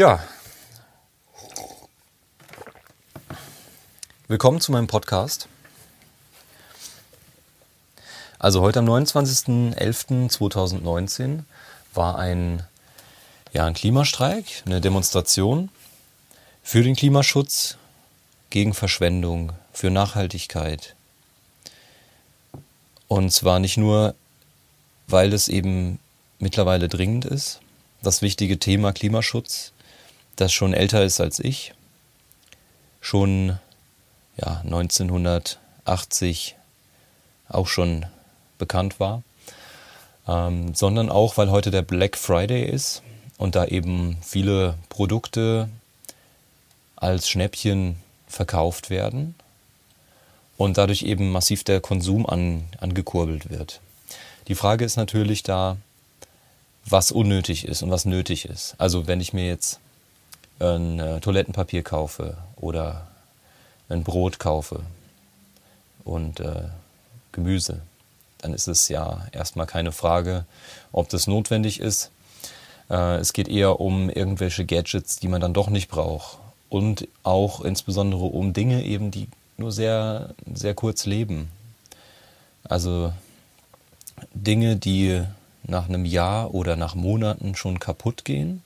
Ja. Willkommen zu meinem Podcast. Also heute am 29.11.2019 war ein, ja, ein Klimastreik, eine Demonstration für den Klimaschutz, gegen Verschwendung, für Nachhaltigkeit. Und zwar nicht nur, weil es eben mittlerweile dringend ist, das wichtige Thema Klimaschutz, das schon älter ist als ich, schon ja, 1980 auch schon bekannt war, ähm, sondern auch, weil heute der Black Friday ist und da eben viele Produkte als Schnäppchen verkauft werden und dadurch eben massiv der Konsum an, angekurbelt wird. Die Frage ist natürlich da, was unnötig ist und was nötig ist. Also wenn ich mir jetzt ein äh, Toilettenpapier kaufe oder ein Brot kaufe und äh, Gemüse, dann ist es ja erstmal keine Frage, ob das notwendig ist. Äh, es geht eher um irgendwelche Gadgets, die man dann doch nicht braucht. Und auch insbesondere um Dinge eben, die nur sehr, sehr kurz leben. Also Dinge, die nach einem Jahr oder nach Monaten schon kaputt gehen,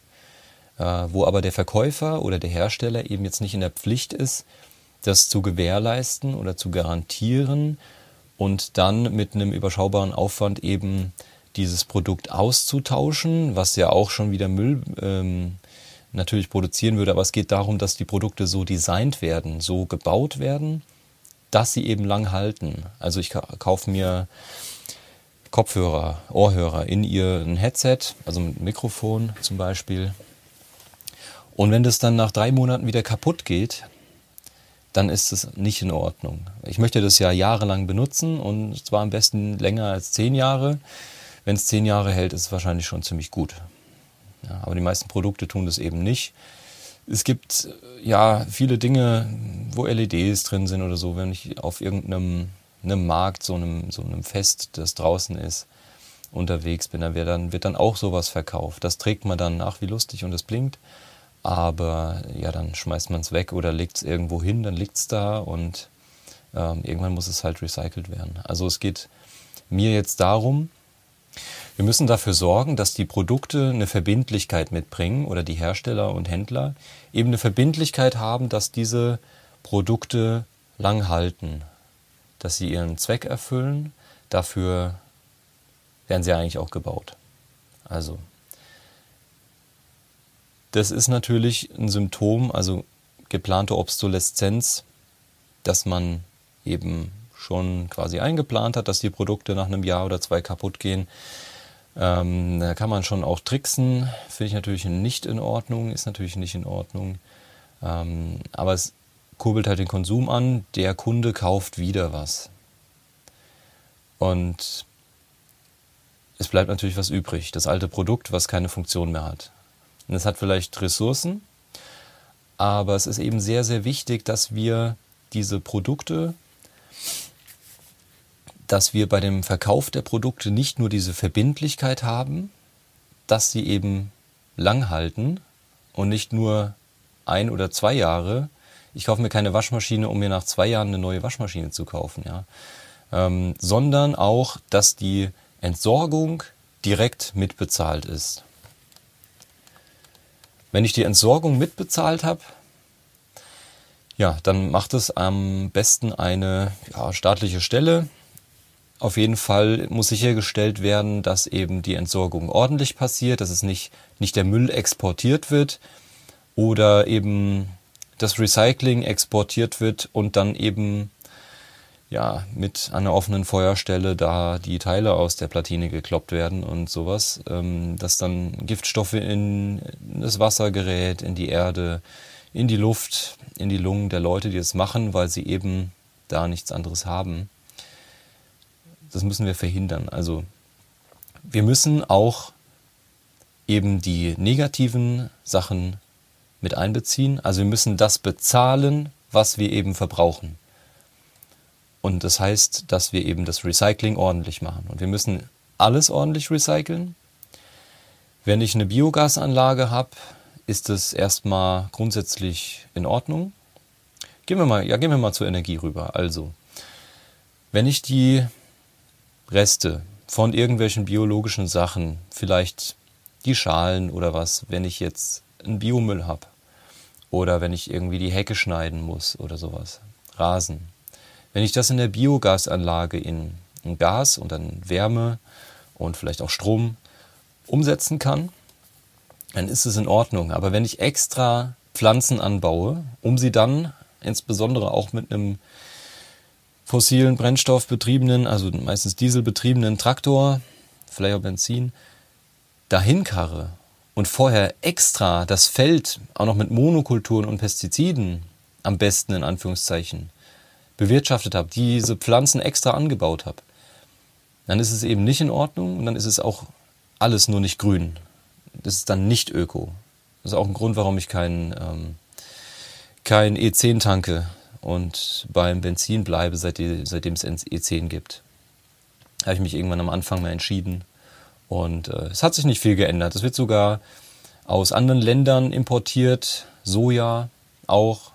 wo aber der Verkäufer oder der Hersteller eben jetzt nicht in der Pflicht ist, das zu gewährleisten oder zu garantieren und dann mit einem überschaubaren Aufwand eben dieses Produkt auszutauschen, was ja auch schon wieder Müll ähm, natürlich produzieren würde. Aber es geht darum, dass die Produkte so designt werden, so gebaut werden, dass sie eben lang halten. Also ich kaufe mir Kopfhörer, Ohrhörer in ihr ein Headset, also ein Mikrofon zum Beispiel. Und wenn das dann nach drei Monaten wieder kaputt geht, dann ist es nicht in Ordnung. Ich möchte das ja jahrelang benutzen und zwar am besten länger als zehn Jahre. Wenn es zehn Jahre hält, ist es wahrscheinlich schon ziemlich gut. Ja, aber die meisten Produkte tun das eben nicht. Es gibt ja viele Dinge, wo LEDs drin sind oder so. Wenn ich auf irgendeinem einem Markt, so einem, so einem Fest, das draußen ist, unterwegs bin, dann wird, dann wird dann auch sowas verkauft. Das trägt man dann nach wie lustig und es blinkt. Aber ja, dann schmeißt man es weg oder legt es irgendwo hin, dann liegt es da und ähm, irgendwann muss es halt recycelt werden. Also es geht mir jetzt darum, wir müssen dafür sorgen, dass die Produkte eine Verbindlichkeit mitbringen oder die Hersteller und Händler eben eine Verbindlichkeit haben, dass diese Produkte lang halten, dass sie ihren Zweck erfüllen. Dafür werden sie eigentlich auch gebaut. Also das ist natürlich ein Symptom, also geplante Obsoleszenz, dass man eben schon quasi eingeplant hat, dass die Produkte nach einem Jahr oder zwei kaputt gehen. Ähm, da kann man schon auch tricksen, finde ich natürlich nicht in Ordnung, ist natürlich nicht in Ordnung. Ähm, aber es kurbelt halt den Konsum an, der Kunde kauft wieder was. Und es bleibt natürlich was übrig, das alte Produkt, was keine Funktion mehr hat. Und es hat vielleicht Ressourcen, aber es ist eben sehr, sehr wichtig, dass wir diese Produkte, dass wir bei dem Verkauf der Produkte nicht nur diese Verbindlichkeit haben, dass sie eben lang halten und nicht nur ein oder zwei Jahre. Ich kaufe mir keine Waschmaschine, um mir nach zwei Jahren eine neue Waschmaschine zu kaufen, ja. Ähm, sondern auch, dass die Entsorgung direkt mitbezahlt ist. Wenn ich die Entsorgung mitbezahlt habe, ja, dann macht es am besten eine ja, staatliche Stelle. Auf jeden Fall muss sichergestellt werden, dass eben die Entsorgung ordentlich passiert, dass es nicht, nicht der Müll exportiert wird oder eben das Recycling exportiert wird und dann eben ja, mit einer offenen Feuerstelle da die Teile aus der Platine gekloppt werden und sowas, ähm, dass dann Giftstoffe in das Wasser gerät, in die Erde, in die Luft, in die Lungen der Leute, die es machen, weil sie eben da nichts anderes haben. Das müssen wir verhindern. Also wir müssen auch eben die negativen Sachen mit einbeziehen. Also wir müssen das bezahlen, was wir eben verbrauchen. Und das heißt, dass wir eben das Recycling ordentlich machen. Und wir müssen alles ordentlich recyceln. Wenn ich eine Biogasanlage habe, ist es erstmal grundsätzlich in Ordnung. Gehen wir mal, ja, gehen wir mal zur Energie rüber. Also, wenn ich die Reste von irgendwelchen biologischen Sachen, vielleicht die Schalen oder was, wenn ich jetzt einen Biomüll habe oder wenn ich irgendwie die Hecke schneiden muss oder sowas, Rasen. Wenn ich das in der Biogasanlage in, Gas und dann Wärme und vielleicht auch Strom umsetzen kann, dann ist es in Ordnung. Aber wenn ich extra Pflanzen anbaue, um sie dann insbesondere auch mit einem fossilen Brennstoff betriebenen, also meistens dieselbetriebenen Traktor, vielleicht auch Benzin, dahin karre und vorher extra das Feld auch noch mit Monokulturen und Pestiziden am besten in Anführungszeichen bewirtschaftet habe, diese Pflanzen extra angebaut habe, dann ist es eben nicht in Ordnung und dann ist es auch alles nur nicht grün. Das ist dann nicht öko. Das ist auch ein Grund, warum ich kein, ähm, kein E10 tanke und beim Benzin bleibe, seitdem es E10 gibt. Da habe ich mich irgendwann am Anfang mal entschieden. Und äh, es hat sich nicht viel geändert. Es wird sogar aus anderen Ländern importiert, Soja auch.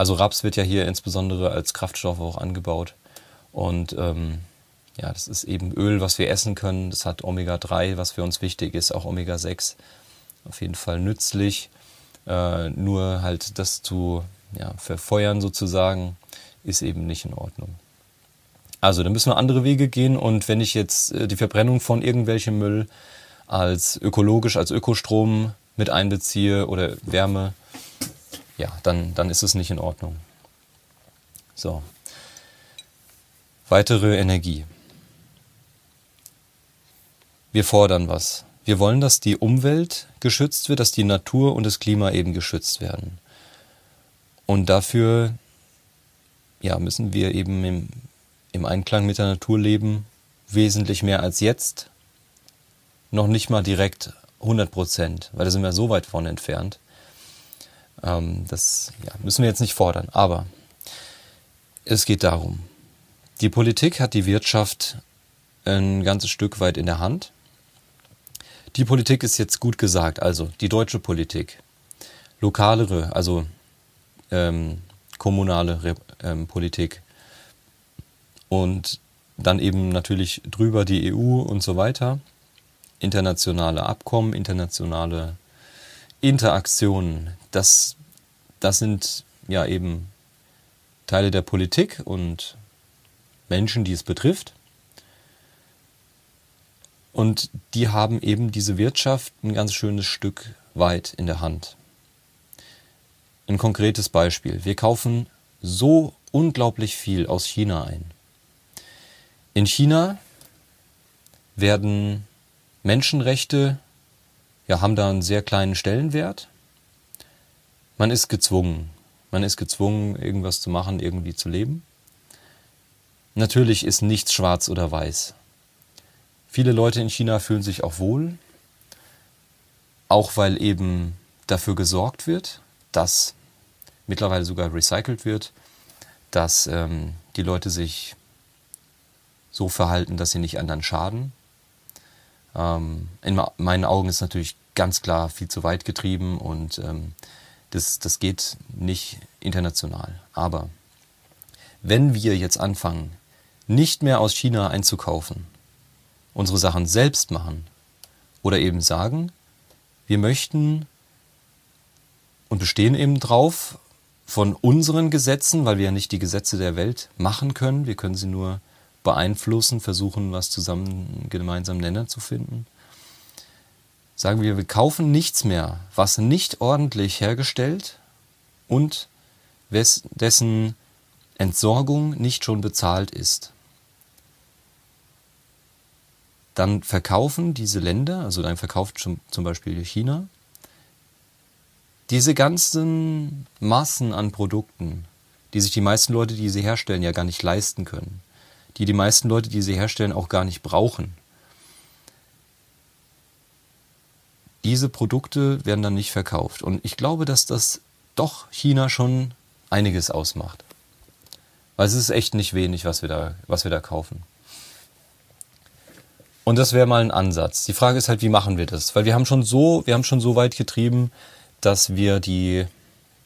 Also Raps wird ja hier insbesondere als Kraftstoff auch angebaut. Und ähm, ja, das ist eben Öl, was wir essen können. Das hat Omega-3, was für uns wichtig ist, auch Omega-6. Auf jeden Fall nützlich. Äh, nur halt das zu ja, verfeuern sozusagen, ist eben nicht in Ordnung. Also, da müssen wir andere Wege gehen und wenn ich jetzt äh, die Verbrennung von irgendwelchem Müll als ökologisch, als Ökostrom mit einbeziehe oder Wärme, ja, dann, dann ist es nicht in Ordnung. So. Weitere Energie. Wir fordern was. Wir wollen, dass die Umwelt geschützt wird, dass die Natur und das Klima eben geschützt werden. Und dafür ja, müssen wir eben im, im Einklang mit der Natur leben, wesentlich mehr als jetzt. Noch nicht mal direkt 100 Prozent, weil da sind wir so weit von entfernt. Ähm, das ja, müssen wir jetzt nicht fordern. Aber es geht darum, die Politik hat die Wirtschaft ein ganzes Stück weit in der Hand. Die Politik ist jetzt gut gesagt, also die deutsche Politik. Lokalere, also ähm, kommunale Re ähm, Politik. Und dann eben natürlich drüber die EU und so weiter. Internationale Abkommen, internationale Interaktionen. Das, das sind ja eben Teile der Politik und Menschen, die es betrifft. Und die haben eben diese Wirtschaft ein ganz schönes Stück weit in der Hand. Ein konkretes Beispiel. Wir kaufen so unglaublich viel aus China ein. In China werden Menschenrechte, ja, haben da einen sehr kleinen Stellenwert. Man ist gezwungen. Man ist gezwungen, irgendwas zu machen, irgendwie zu leben. Natürlich ist nichts schwarz oder weiß. Viele Leute in China fühlen sich auch wohl, auch weil eben dafür gesorgt wird, dass mittlerweile sogar recycelt wird, dass ähm, die Leute sich so verhalten, dass sie nicht anderen schaden. Ähm, in meinen Augen ist natürlich ganz klar viel zu weit getrieben und ähm, das, das geht nicht international. Aber wenn wir jetzt anfangen, nicht mehr aus China einzukaufen, unsere Sachen selbst machen oder eben sagen, wir möchten und bestehen eben drauf von unseren Gesetzen, weil wir ja nicht die Gesetze der Welt machen können, wir können sie nur beeinflussen, versuchen, was zusammen gemeinsam Nenner zu finden. Sagen wir, wir kaufen nichts mehr, was nicht ordentlich hergestellt und dessen Entsorgung nicht schon bezahlt ist dann verkaufen diese Länder, also dann verkauft zum Beispiel China, diese ganzen Massen an Produkten, die sich die meisten Leute, die sie herstellen, ja gar nicht leisten können, die die meisten Leute, die sie herstellen, auch gar nicht brauchen. Diese Produkte werden dann nicht verkauft. Und ich glaube, dass das doch China schon einiges ausmacht. Weil es ist echt nicht wenig, was wir da, was wir da kaufen. Und das wäre mal ein Ansatz. Die Frage ist halt, wie machen wir das? Weil wir haben schon so, wir haben schon so weit getrieben, dass wir die,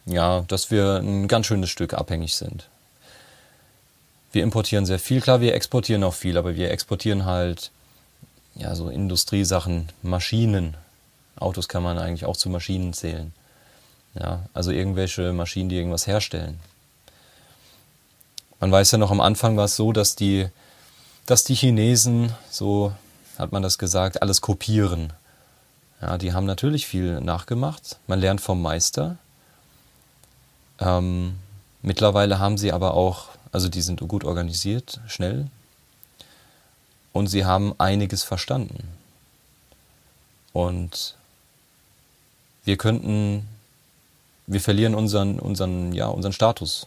ja, dass wir ein ganz schönes Stück abhängig sind. Wir importieren sehr viel, klar, wir exportieren auch viel, aber wir exportieren halt ja so Industriesachen, Maschinen. Autos kann man eigentlich auch zu Maschinen zählen. Ja, also irgendwelche Maschinen, die irgendwas herstellen. Man weiß ja noch am Anfang war es so, dass die, dass die Chinesen, so hat man das gesagt, alles kopieren. Ja, die haben natürlich viel nachgemacht. Man lernt vom Meister. Ähm, mittlerweile haben sie aber auch, also die sind gut organisiert, schnell. Und sie haben einiges verstanden. Und wir könnten, wir verlieren unseren, unseren, ja, unseren Status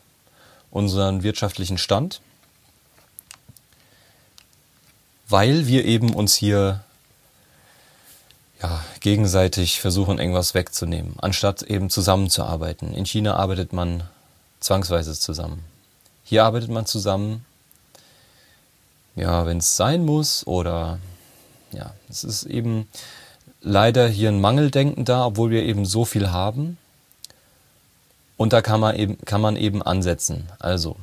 unseren wirtschaftlichen Stand, weil wir eben uns hier ja, gegenseitig versuchen, irgendwas wegzunehmen, anstatt eben zusammenzuarbeiten. In China arbeitet man zwangsweise zusammen. Hier arbeitet man zusammen, ja, wenn es sein muss oder ja, es ist eben leider hier ein Mangeldenken da, obwohl wir eben so viel haben. Und da kann man eben, kann man eben ansetzen. Also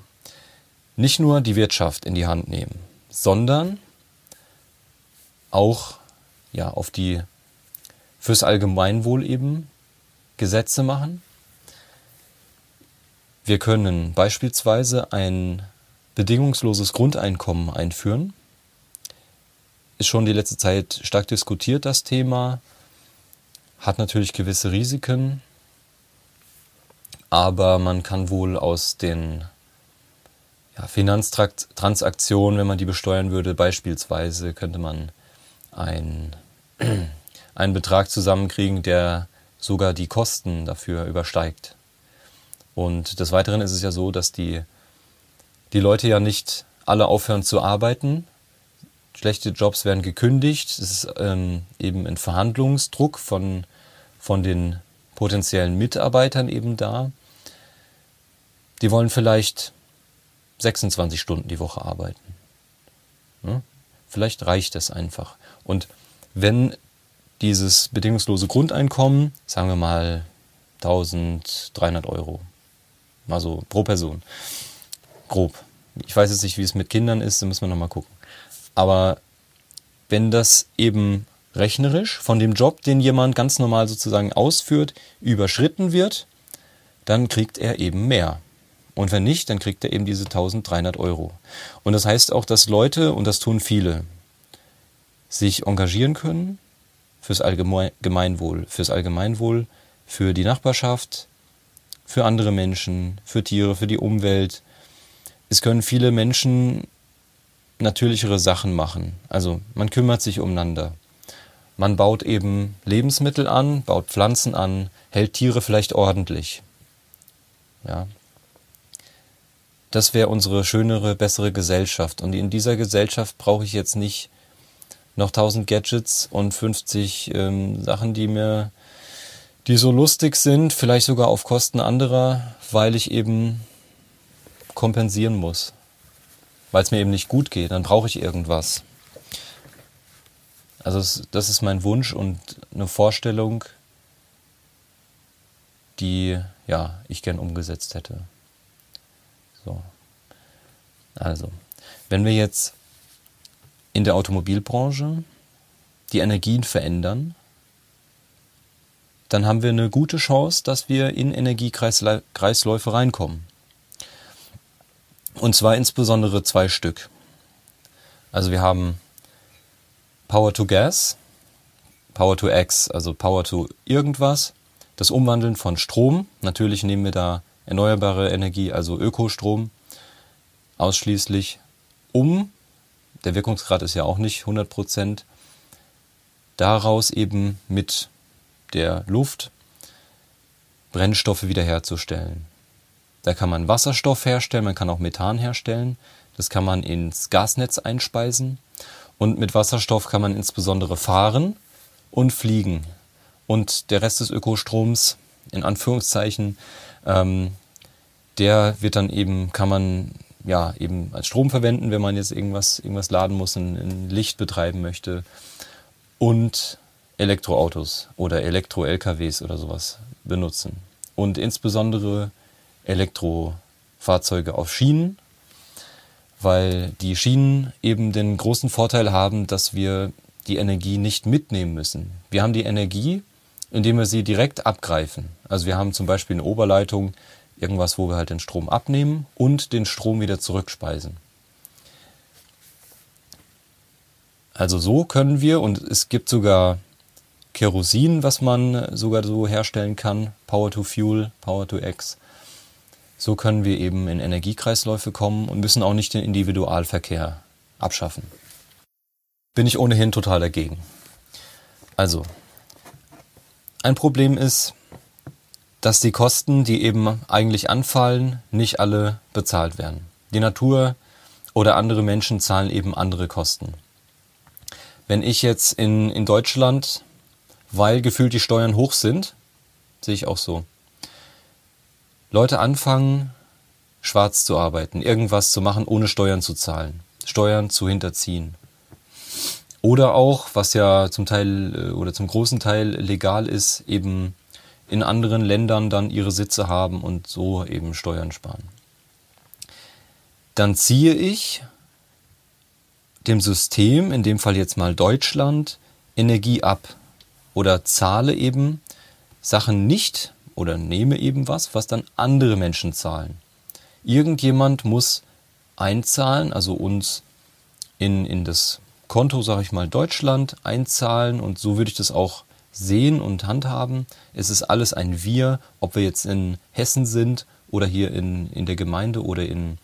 nicht nur die Wirtschaft in die Hand nehmen, sondern auch ja, auf die fürs Allgemeinwohl eben Gesetze machen. Wir können beispielsweise ein bedingungsloses Grundeinkommen einführen. Ist schon die letzte Zeit stark diskutiert, das Thema. Hat natürlich gewisse Risiken aber man kann wohl aus den ja, Finanztransaktionen, wenn man die besteuern würde, beispielsweise könnte man ein, einen Betrag zusammenkriegen, der sogar die Kosten dafür übersteigt. Und des Weiteren ist es ja so, dass die, die Leute ja nicht alle aufhören zu arbeiten. Schlechte Jobs werden gekündigt. Es ist ähm, eben ein Verhandlungsdruck von, von den potenziellen Mitarbeitern eben da. Die wollen vielleicht 26 Stunden die Woche arbeiten. Ja? Vielleicht reicht das einfach. Und wenn dieses bedingungslose Grundeinkommen, sagen wir mal 1300 Euro, mal so pro Person, grob. Ich weiß jetzt nicht, wie es mit Kindern ist, da müssen wir nochmal gucken. Aber wenn das eben rechnerisch von dem Job, den jemand ganz normal sozusagen ausführt, überschritten wird, dann kriegt er eben mehr. Und wenn nicht, dann kriegt er eben diese 1300 Euro. Und das heißt auch, dass Leute, und das tun viele, sich engagieren können fürs Allgemeinwohl, fürs Allgemeinwohl, für die Nachbarschaft, für andere Menschen, für Tiere, für die Umwelt. Es können viele Menschen natürlichere Sachen machen. Also man kümmert sich umeinander. Man baut eben Lebensmittel an, baut Pflanzen an, hält Tiere vielleicht ordentlich. Ja, das wäre unsere schönere, bessere Gesellschaft. Und in dieser Gesellschaft brauche ich jetzt nicht noch 1000 Gadgets und 50 ähm, Sachen, die mir, die so lustig sind, vielleicht sogar auf Kosten anderer, weil ich eben kompensieren muss. Weil es mir eben nicht gut geht, dann brauche ich irgendwas. Also das ist mein Wunsch und eine Vorstellung, die ja ich gern umgesetzt hätte. So. Also, wenn wir jetzt in der Automobilbranche die Energien verändern, dann haben wir eine gute Chance, dass wir in Energiekreisläufe reinkommen. Und zwar insbesondere zwei Stück. Also wir haben Power to Gas, Power to X, also Power to irgendwas, das Umwandeln von Strom. Natürlich nehmen wir da erneuerbare Energie, also Ökostrom, ausschließlich um, der Wirkungsgrad ist ja auch nicht 100 Prozent, daraus eben mit der Luft Brennstoffe wiederherzustellen. Da kann man Wasserstoff herstellen, man kann auch Methan herstellen, das kann man ins Gasnetz einspeisen und mit Wasserstoff kann man insbesondere fahren und fliegen. Und der Rest des Ökostroms, in Anführungszeichen, ähm, der wird dann eben, kann man ja eben als Strom verwenden, wenn man jetzt irgendwas, irgendwas laden muss, ein, ein Licht betreiben möchte. Und Elektroautos oder Elektro-LKWs oder sowas benutzen. Und insbesondere Elektrofahrzeuge auf Schienen, weil die Schienen eben den großen Vorteil haben, dass wir die Energie nicht mitnehmen müssen. Wir haben die Energie, indem wir sie direkt abgreifen. Also wir haben zum Beispiel eine Oberleitung, irgendwas, wo wir halt den Strom abnehmen und den Strom wieder zurückspeisen. Also so können wir, und es gibt sogar Kerosin, was man sogar so herstellen kann, Power to Fuel, Power to X. So können wir eben in Energiekreisläufe kommen und müssen auch nicht den Individualverkehr abschaffen. Bin ich ohnehin total dagegen. Also, ein Problem ist, dass die Kosten, die eben eigentlich anfallen, nicht alle bezahlt werden. Die Natur oder andere Menschen zahlen eben andere Kosten. Wenn ich jetzt in, in Deutschland, weil gefühlt die Steuern hoch sind, sehe ich auch so, Leute anfangen, schwarz zu arbeiten, irgendwas zu machen, ohne Steuern zu zahlen, Steuern zu hinterziehen. Oder auch, was ja zum Teil äh, oder zum großen Teil legal ist, eben in anderen Ländern dann ihre Sitze haben und so eben Steuern sparen. Dann ziehe ich dem System, in dem Fall jetzt mal Deutschland, Energie ab oder zahle eben Sachen nicht oder nehme eben was, was dann andere Menschen zahlen. Irgendjemand muss einzahlen, also uns in, in das Konto, sage ich mal, Deutschland einzahlen und so würde ich das auch sehen und handhaben. Es ist alles ein Wir, ob wir jetzt in Hessen sind oder hier in, in der Gemeinde oder in,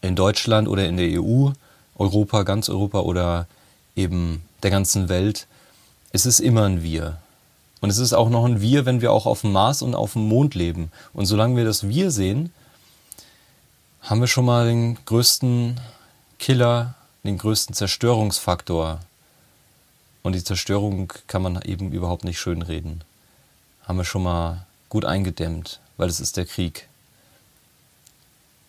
in Deutschland oder in der EU Europa, ganz Europa oder eben der ganzen Welt, es ist immer ein Wir. Und es ist auch noch ein Wir, wenn wir auch auf dem Mars und auf dem Mond leben. Und solange wir das Wir sehen, haben wir schon mal den größten Killer, den größten Zerstörungsfaktor. Und die Zerstörung kann man eben überhaupt nicht schönreden. Haben wir schon mal gut eingedämmt, weil es ist der Krieg.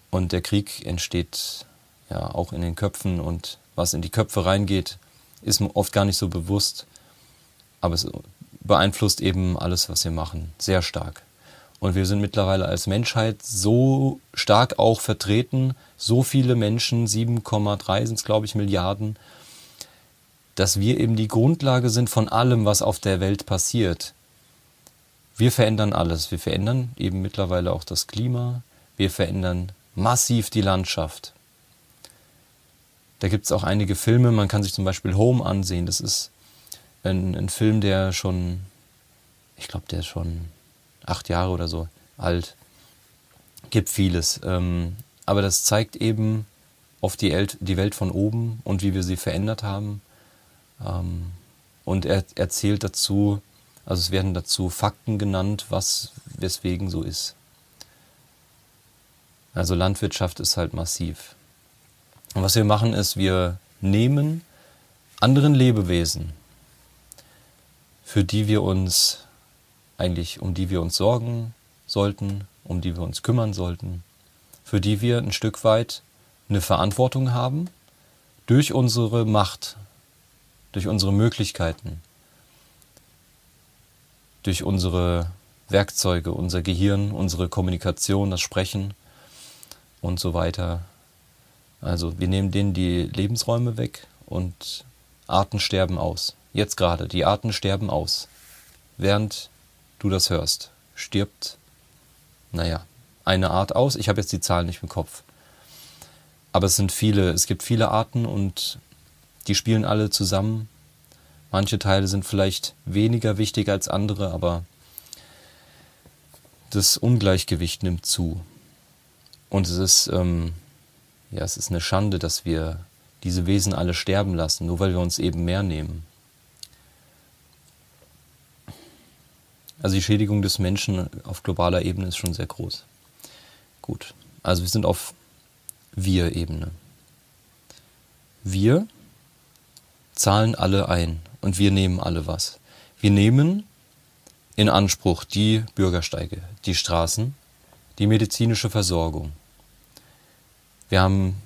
Und der Krieg entsteht ja auch in den Köpfen und was in die Köpfe reingeht, ist oft gar nicht so bewusst, aber es beeinflusst eben alles, was wir machen, sehr stark. Und wir sind mittlerweile als Menschheit so stark auch vertreten, so viele Menschen, 7,3 sind es, glaube ich, Milliarden, dass wir eben die Grundlage sind von allem, was auf der Welt passiert. Wir verändern alles. Wir verändern eben mittlerweile auch das Klima. Wir verändern massiv die Landschaft. Da gibt es auch einige Filme, man kann sich zum Beispiel Home ansehen. Das ist ein, ein Film, der schon, ich glaube, der ist schon acht Jahre oder so alt. Gibt vieles. Ähm, aber das zeigt eben oft die, El die Welt von oben und wie wir sie verändert haben. Ähm, und er erzählt dazu, also es werden dazu Fakten genannt, was weswegen so ist. Also Landwirtschaft ist halt massiv. Und was wir machen ist, wir nehmen anderen Lebewesen, für die wir uns eigentlich, um die wir uns sorgen sollten, um die wir uns kümmern sollten, für die wir ein Stück weit eine Verantwortung haben, durch unsere Macht, durch unsere Möglichkeiten, durch unsere Werkzeuge, unser Gehirn, unsere Kommunikation, das Sprechen und so weiter also wir nehmen denen die Lebensräume weg und Arten sterben aus. Jetzt gerade, die Arten sterben aus. Während du das hörst, stirbt, naja, eine Art aus. Ich habe jetzt die Zahlen nicht im Kopf. Aber es sind viele, es gibt viele Arten und die spielen alle zusammen. Manche Teile sind vielleicht weniger wichtig als andere, aber das Ungleichgewicht nimmt zu. Und es ist ähm, ja, es ist eine Schande, dass wir diese Wesen alle sterben lassen, nur weil wir uns eben mehr nehmen. Also die Schädigung des Menschen auf globaler Ebene ist schon sehr groß. Gut, also wir sind auf Wir-Ebene. Wir zahlen alle ein und wir nehmen alle was. Wir nehmen in Anspruch die Bürgersteige, die Straßen, die medizinische Versorgung, wir haben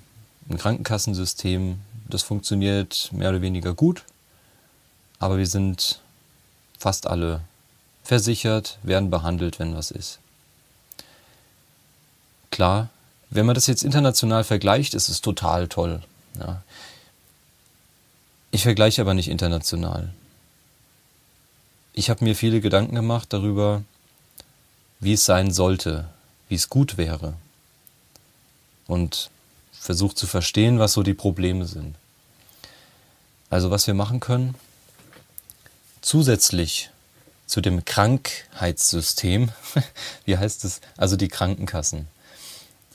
ein Krankenkassensystem, das funktioniert mehr oder weniger gut, aber wir sind fast alle versichert, werden behandelt, wenn was ist. Klar, wenn man das jetzt international vergleicht, ist es total toll. Ja. Ich vergleiche aber nicht international. Ich habe mir viele Gedanken gemacht darüber, wie es sein sollte, wie es gut wäre. Und versucht zu verstehen, was so die Probleme sind. Also was wir machen können, zusätzlich zu dem Krankheitssystem, wie heißt es, also die Krankenkassen.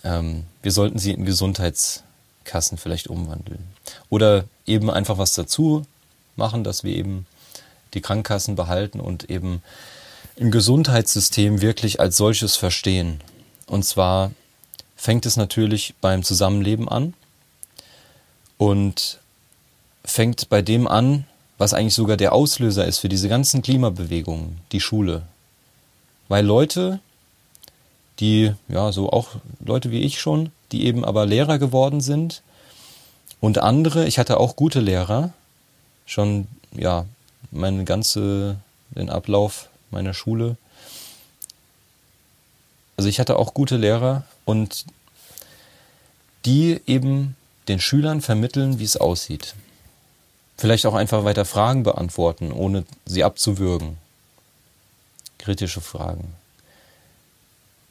Ähm, wir sollten sie in Gesundheitskassen vielleicht umwandeln. Oder eben einfach was dazu machen, dass wir eben die Krankenkassen behalten und eben im Gesundheitssystem wirklich als solches verstehen. Und zwar fängt es natürlich beim Zusammenleben an und fängt bei dem an, was eigentlich sogar der Auslöser ist für diese ganzen Klimabewegungen, die Schule. Weil Leute, die, ja, so auch Leute wie ich schon, die eben aber Lehrer geworden sind und andere, ich hatte auch gute Lehrer, schon, ja, meine ganze, den Ablauf meiner Schule. Also ich hatte auch gute Lehrer und die eben den Schülern vermitteln, wie es aussieht. Vielleicht auch einfach weiter Fragen beantworten, ohne sie abzuwürgen. Kritische Fragen.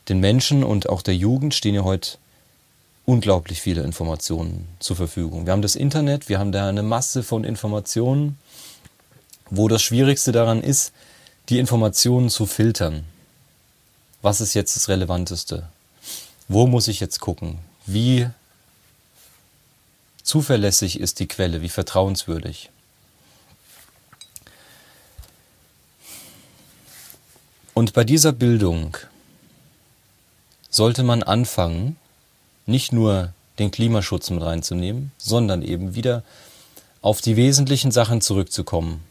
Den Menschen und auch der Jugend stehen ja heute unglaublich viele Informationen zur Verfügung. Wir haben das Internet, wir haben da eine Masse von Informationen, wo das Schwierigste daran ist, die Informationen zu filtern. Was ist jetzt das Relevanteste? Wo muss ich jetzt gucken? Wie zuverlässig ist die Quelle? Wie vertrauenswürdig? Und bei dieser Bildung sollte man anfangen, nicht nur den Klimaschutz mit reinzunehmen, sondern eben wieder auf die wesentlichen Sachen zurückzukommen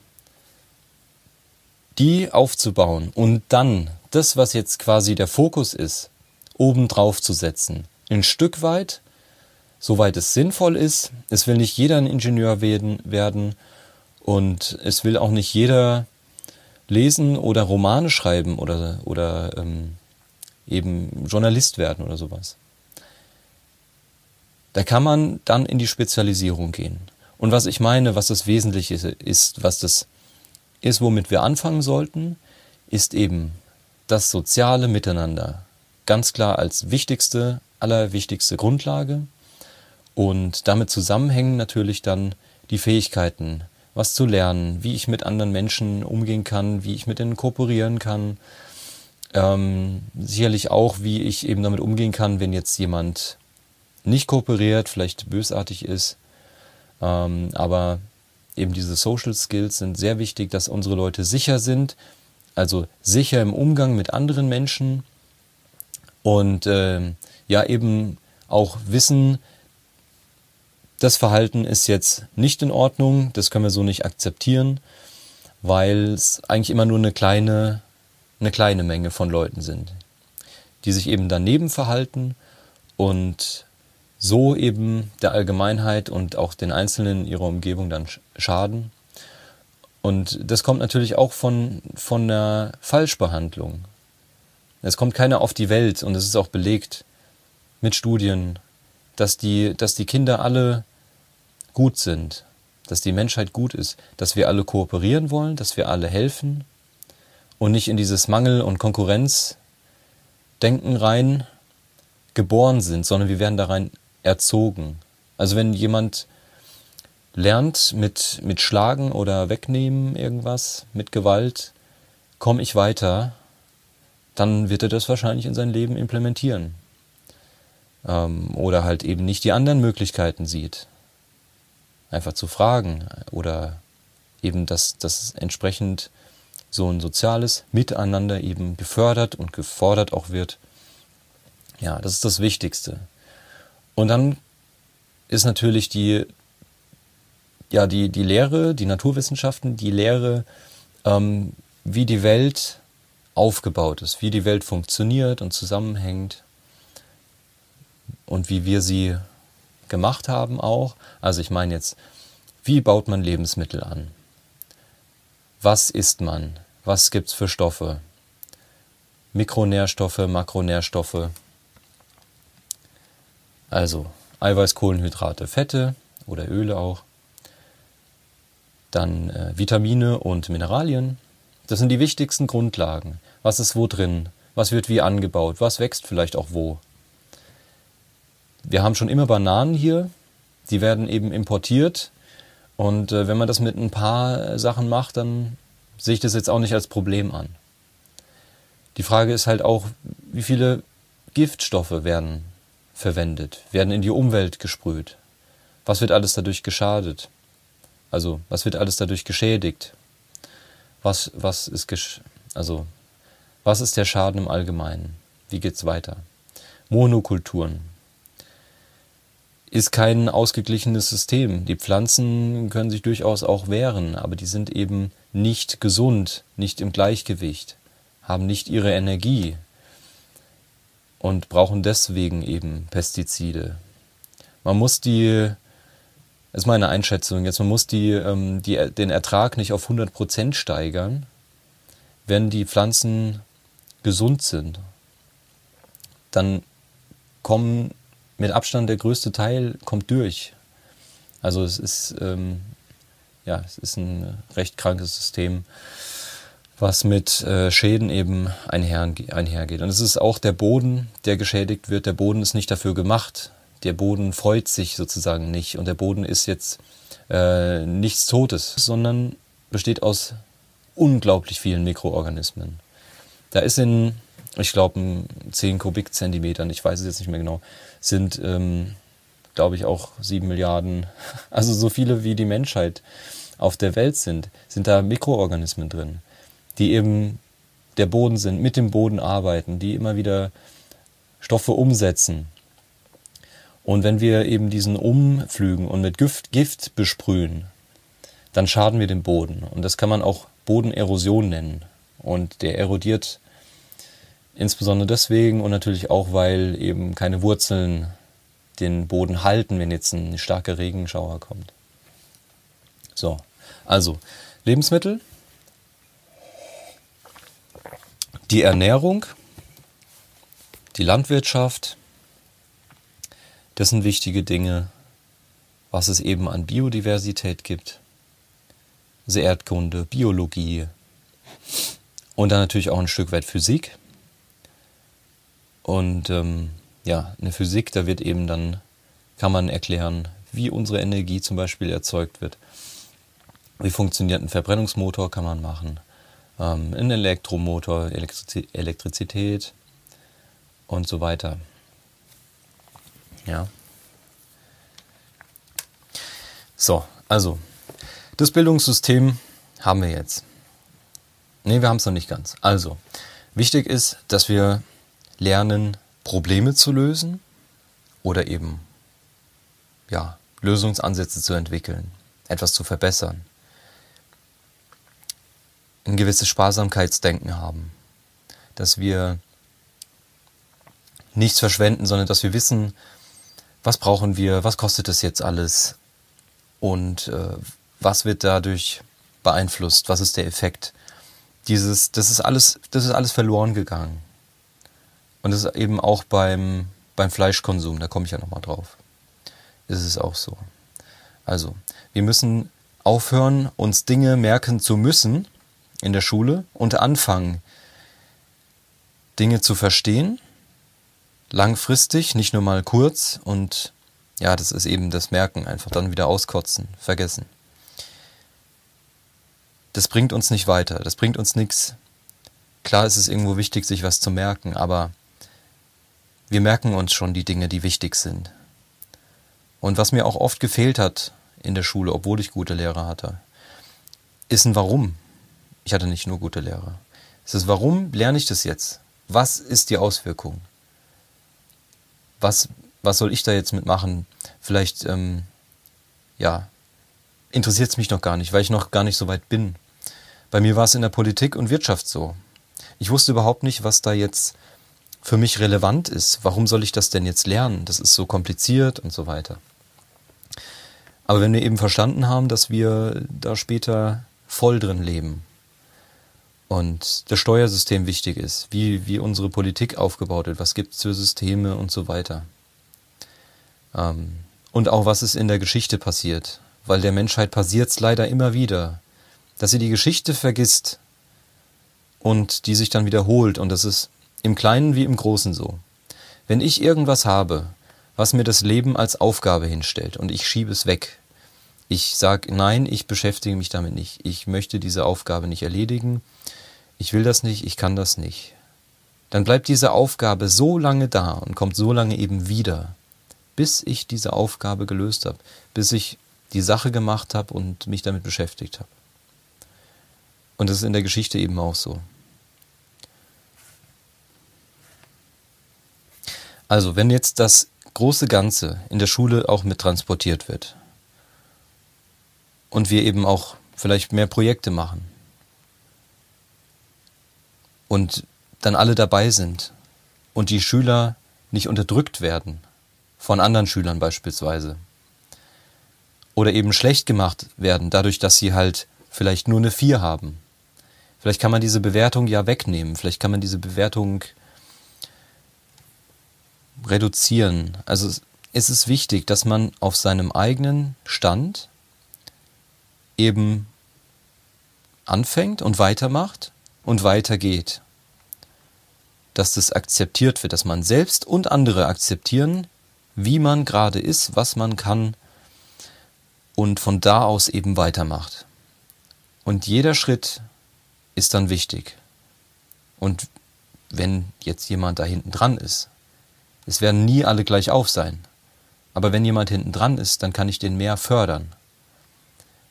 die aufzubauen und dann das, was jetzt quasi der Fokus ist, obendrauf zu setzen. Ein Stück weit, soweit es sinnvoll ist. Es will nicht jeder ein Ingenieur werden und es will auch nicht jeder lesen oder Romane schreiben oder, oder ähm, eben Journalist werden oder sowas. Da kann man dann in die Spezialisierung gehen. Und was ich meine, was das Wesentliche ist, was das ist, womit wir anfangen sollten, ist eben das soziale Miteinander. Ganz klar als wichtigste, allerwichtigste Grundlage. Und damit zusammenhängen natürlich dann die Fähigkeiten, was zu lernen, wie ich mit anderen Menschen umgehen kann, wie ich mit ihnen kooperieren kann. Ähm, sicherlich auch, wie ich eben damit umgehen kann, wenn jetzt jemand nicht kooperiert, vielleicht bösartig ist. Ähm, aber eben diese Social Skills sind sehr wichtig, dass unsere Leute sicher sind, also sicher im Umgang mit anderen Menschen und äh, ja eben auch wissen, das Verhalten ist jetzt nicht in Ordnung, das können wir so nicht akzeptieren, weil es eigentlich immer nur eine kleine, eine kleine Menge von Leuten sind, die sich eben daneben verhalten und so eben der Allgemeinheit und auch den Einzelnen in ihrer Umgebung dann schaden. Und das kommt natürlich auch von, von der Falschbehandlung. Es kommt keiner auf die Welt und es ist auch belegt mit Studien, dass die, dass die Kinder alle gut sind, dass die Menschheit gut ist, dass wir alle kooperieren wollen, dass wir alle helfen und nicht in dieses Mangel- und Konkurrenzdenken rein geboren sind, sondern wir werden da rein erzogen. Also wenn jemand lernt mit, mit Schlagen oder Wegnehmen irgendwas, mit Gewalt, komme ich weiter, dann wird er das wahrscheinlich in sein Leben implementieren. Ähm, oder halt eben nicht die anderen Möglichkeiten sieht. Einfach zu fragen oder eben, dass das entsprechend so ein soziales Miteinander eben gefördert und gefordert auch wird. Ja, das ist das Wichtigste. Und dann ist natürlich die, ja, die, die Lehre, die Naturwissenschaften, die Lehre, ähm, wie die Welt aufgebaut ist, wie die Welt funktioniert und zusammenhängt und wie wir sie gemacht haben auch. Also ich meine jetzt, wie baut man Lebensmittel an? Was isst man? was gibt es für Stoffe? Mikronährstoffe, Makronährstoffe. Also Eiweiß, Kohlenhydrate, Fette oder Öle auch. Dann äh, Vitamine und Mineralien. Das sind die wichtigsten Grundlagen. Was ist wo drin? Was wird wie angebaut? Was wächst vielleicht auch wo? Wir haben schon immer Bananen hier. Die werden eben importiert. Und äh, wenn man das mit ein paar Sachen macht, dann sehe ich das jetzt auch nicht als Problem an. Die Frage ist halt auch, wie viele Giftstoffe werden verwendet, werden in die Umwelt gesprüht. Was wird alles dadurch geschadet? Also, was wird alles dadurch geschädigt? Was, was ist, also, was ist der Schaden im Allgemeinen? Wie geht's weiter? Monokulturen ist kein ausgeglichenes System. Die Pflanzen können sich durchaus auch wehren, aber die sind eben nicht gesund, nicht im Gleichgewicht, haben nicht ihre Energie und brauchen deswegen eben Pestizide. Man muss die, das ist meine Einschätzung jetzt, man muss die, ähm, die, den Ertrag nicht auf 100% steigern, wenn die Pflanzen gesund sind. Dann kommen mit Abstand der größte Teil kommt durch. Also es ist, ähm, ja, es ist ein recht krankes System, was mit äh, Schäden eben einher, einhergeht. Und es ist auch der Boden, der geschädigt wird. Der Boden ist nicht dafür gemacht. Der Boden freut sich sozusagen nicht. Und der Boden ist jetzt äh, nichts Totes, sondern besteht aus unglaublich vielen Mikroorganismen. Da ist in, ich glaube, 10 Kubikzentimetern, ich weiß es jetzt nicht mehr genau, sind, ähm, glaube ich, auch 7 Milliarden, also so viele wie die Menschheit auf der Welt sind, sind da Mikroorganismen drin, die eben der Boden sind, mit dem Boden arbeiten, die immer wieder Stoffe umsetzen. Und wenn wir eben diesen umflügen und mit Gift, Gift besprühen, dann schaden wir dem Boden. Und das kann man auch Bodenerosion nennen. Und der erodiert insbesondere deswegen und natürlich auch, weil eben keine Wurzeln den Boden halten, wenn jetzt ein starker Regenschauer kommt. So, also Lebensmittel, die Ernährung, die Landwirtschaft, das sind wichtige Dinge, was es eben an Biodiversität gibt. Also Erdkunde, Biologie und dann natürlich auch ein Stück weit Physik. Und ähm, ja, in der Physik, da wird eben dann, kann man erklären, wie unsere Energie zum Beispiel erzeugt wird. Wie funktioniert ein Verbrennungsmotor, kann man machen. Ähm, ein Elektromotor, Elektriz Elektrizität und so weiter. Ja. So, also, das Bildungssystem haben wir jetzt. Ne, wir haben es noch nicht ganz. Also, wichtig ist, dass wir lernen, Probleme zu lösen oder eben ja, Lösungsansätze zu entwickeln, etwas zu verbessern, ein gewisses Sparsamkeitsdenken haben, dass wir nichts verschwenden, sondern dass wir wissen, was brauchen wir, was kostet es jetzt alles und äh, was wird dadurch beeinflusst, was ist der Effekt. Dieses, das ist alles, das ist alles verloren gegangen. Und das ist eben auch beim, beim Fleischkonsum, da komme ich ja nochmal drauf, ist es auch so. Also, wir müssen aufhören, uns Dinge merken zu müssen in der Schule und anfangen, Dinge zu verstehen, langfristig, nicht nur mal kurz und ja, das ist eben das Merken, einfach dann wieder auskotzen, vergessen. Das bringt uns nicht weiter, das bringt uns nichts. Klar ist es irgendwo wichtig, sich was zu merken, aber wir merken uns schon die Dinge, die wichtig sind. Und was mir auch oft gefehlt hat in der Schule, obwohl ich gute Lehrer hatte, ist ein Warum. Ich hatte nicht nur gute Lehrer. Es ist, warum lerne ich das jetzt? Was ist die Auswirkung? Was, was soll ich da jetzt mitmachen? Vielleicht, ähm, ja, interessiert es mich noch gar nicht, weil ich noch gar nicht so weit bin. Bei mir war es in der Politik und Wirtschaft so. Ich wusste überhaupt nicht, was da jetzt für mich relevant ist. Warum soll ich das denn jetzt lernen? Das ist so kompliziert und so weiter. Aber wenn wir eben verstanden haben, dass wir da später voll drin leben und das Steuersystem wichtig ist, wie, wie unsere Politik aufgebaut wird, was gibt es für Systeme und so weiter. Ähm, und auch was ist in der Geschichte passiert, weil der Menschheit passiert es leider immer wieder, dass sie die Geschichte vergisst und die sich dann wiederholt und das ist im Kleinen wie im Großen so. Wenn ich irgendwas habe, was mir das Leben als Aufgabe hinstellt und ich schiebe es weg, ich sage, nein, ich beschäftige mich damit nicht. Ich möchte diese Aufgabe nicht erledigen. Ich will das nicht, ich kann das nicht. Dann bleibt diese Aufgabe so lange da und kommt so lange eben wieder, bis ich diese Aufgabe gelöst habe, bis ich die Sache gemacht habe und mich damit beschäftigt habe. Und das ist in der Geschichte eben auch so. Also, wenn jetzt das große Ganze in der Schule auch mit transportiert wird, und wir eben auch vielleicht mehr Projekte machen und dann alle dabei sind und die Schüler nicht unterdrückt werden von anderen Schülern beispielsweise oder eben schlecht gemacht werden dadurch, dass sie halt vielleicht nur eine 4 haben. Vielleicht kann man diese Bewertung ja wegnehmen, vielleicht kann man diese Bewertung reduzieren. Also es ist wichtig, dass man auf seinem eigenen Stand eben anfängt und weitermacht und weitergeht. Dass das akzeptiert wird, dass man selbst und andere akzeptieren, wie man gerade ist, was man kann und von da aus eben weitermacht. Und jeder Schritt ist dann wichtig. Und wenn jetzt jemand da hinten dran ist, es werden nie alle gleich auf sein. Aber wenn jemand hinten dran ist, dann kann ich den mehr fördern.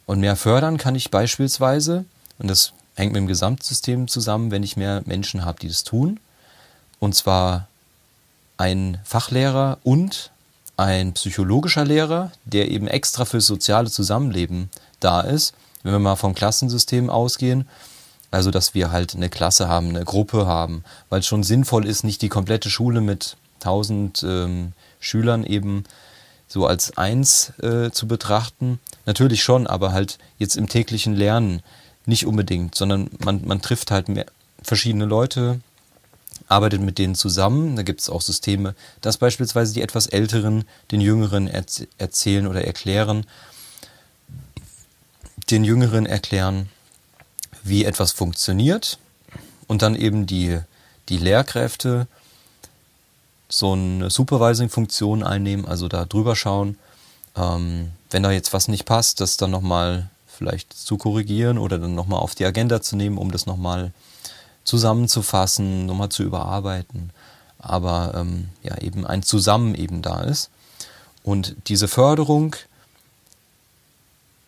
Und mehr fördern kann ich beispielsweise, und das hängt mit dem Gesamtsystem zusammen, wenn ich mehr Menschen habe, die das tun, und zwar ein Fachlehrer und ein psychologischer Lehrer, der eben extra fürs soziale Zusammenleben da ist. Wenn wir mal vom Klassensystem ausgehen, also dass wir halt eine Klasse haben, eine Gruppe haben, weil es schon sinnvoll ist, nicht die komplette Schule mit 1000 ähm, Schülern eben so als eins äh, zu betrachten. Natürlich schon, aber halt jetzt im täglichen Lernen nicht unbedingt, sondern man, man trifft halt mehr, verschiedene Leute, arbeitet mit denen zusammen. Da gibt es auch Systeme, dass beispielsweise die etwas Älteren den Jüngeren erz erzählen oder erklären, den Jüngeren erklären, wie etwas funktioniert und dann eben die, die Lehrkräfte so eine Supervising-Funktion einnehmen, also da drüber schauen. Ähm, wenn da jetzt was nicht passt, das dann nochmal vielleicht zu korrigieren oder dann nochmal auf die Agenda zu nehmen, um das nochmal zusammenzufassen, nochmal zu überarbeiten. Aber ähm, ja, eben ein Zusammen eben da ist. Und diese Förderung,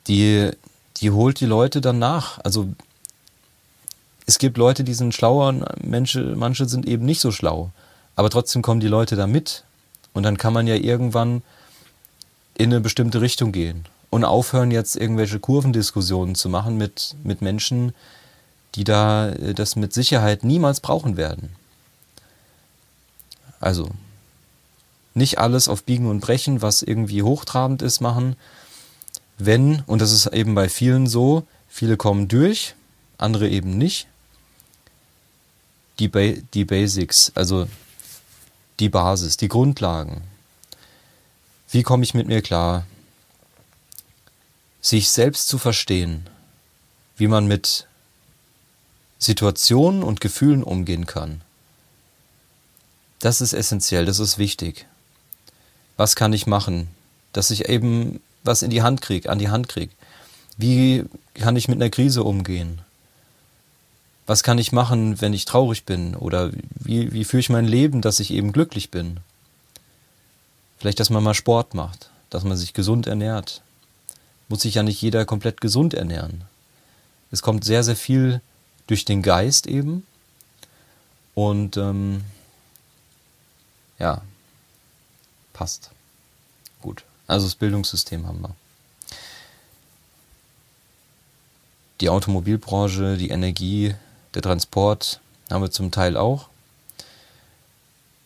die, die holt die Leute dann nach. Also es gibt Leute, die sind schlauer, manche, manche sind eben nicht so schlau. Aber trotzdem kommen die Leute da mit. Und dann kann man ja irgendwann in eine bestimmte Richtung gehen. Und aufhören, jetzt irgendwelche Kurvendiskussionen zu machen mit, mit Menschen, die da äh, das mit Sicherheit niemals brauchen werden. Also, nicht alles auf Biegen und Brechen, was irgendwie hochtrabend ist, machen. Wenn, und das ist eben bei vielen so, viele kommen durch, andere eben nicht. Die, ba die Basics, also die Basis, die Grundlagen. Wie komme ich mit mir klar? Sich selbst zu verstehen, wie man mit Situationen und Gefühlen umgehen kann. Das ist essentiell, das ist wichtig. Was kann ich machen, dass ich eben was in die Hand kriege, an die Hand kriege? Wie kann ich mit einer Krise umgehen? Was kann ich machen, wenn ich traurig bin? Oder wie, wie führe ich mein Leben, dass ich eben glücklich bin? Vielleicht, dass man mal Sport macht, dass man sich gesund ernährt. Muss sich ja nicht jeder komplett gesund ernähren. Es kommt sehr, sehr viel durch den Geist eben. Und ähm, ja, passt. Gut. Also das Bildungssystem haben wir. Die Automobilbranche, die Energie, der Transport haben wir zum Teil auch.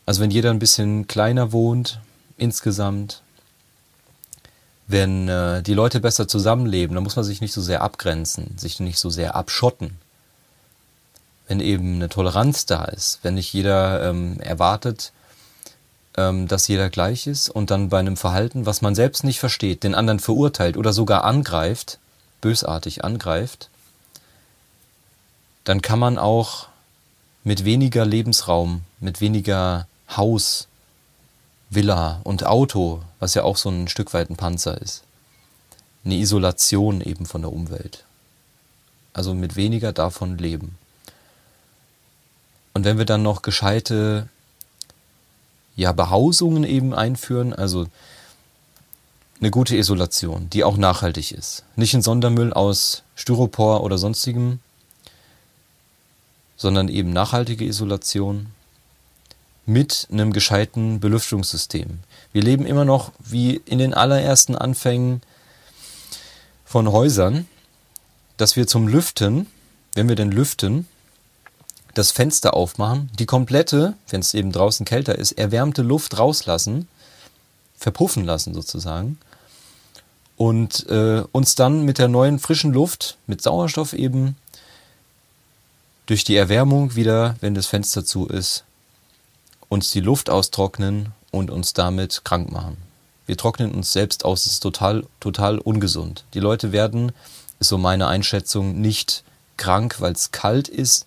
Also wenn jeder ein bisschen kleiner wohnt, insgesamt, wenn äh, die Leute besser zusammenleben, dann muss man sich nicht so sehr abgrenzen, sich nicht so sehr abschotten. wenn eben eine Toleranz da ist, wenn nicht jeder ähm, erwartet, ähm, dass jeder gleich ist und dann bei einem Verhalten, was man selbst nicht versteht, den anderen verurteilt oder sogar angreift, bösartig angreift, dann kann man auch mit weniger Lebensraum, mit weniger Haus, Villa und Auto, was ja auch so ein Stück weit ein Panzer ist, eine Isolation eben von der Umwelt. Also mit weniger davon leben. Und wenn wir dann noch gescheite ja, Behausungen eben einführen, also eine gute Isolation, die auch nachhaltig ist. Nicht ein Sondermüll aus Styropor oder sonstigem, sondern eben nachhaltige Isolation mit einem gescheiten Belüftungssystem. Wir leben immer noch wie in den allerersten Anfängen von Häusern, dass wir zum Lüften, wenn wir denn lüften, das Fenster aufmachen, die komplette, wenn es eben draußen kälter ist, erwärmte Luft rauslassen, verpuffen lassen sozusagen und äh, uns dann mit der neuen frischen Luft, mit Sauerstoff eben, durch die Erwärmung wieder, wenn das Fenster zu ist, uns die Luft austrocknen und uns damit krank machen. Wir trocknen uns selbst aus, das ist total, total ungesund. Die Leute werden, ist so meine Einschätzung, nicht krank, weil es kalt ist,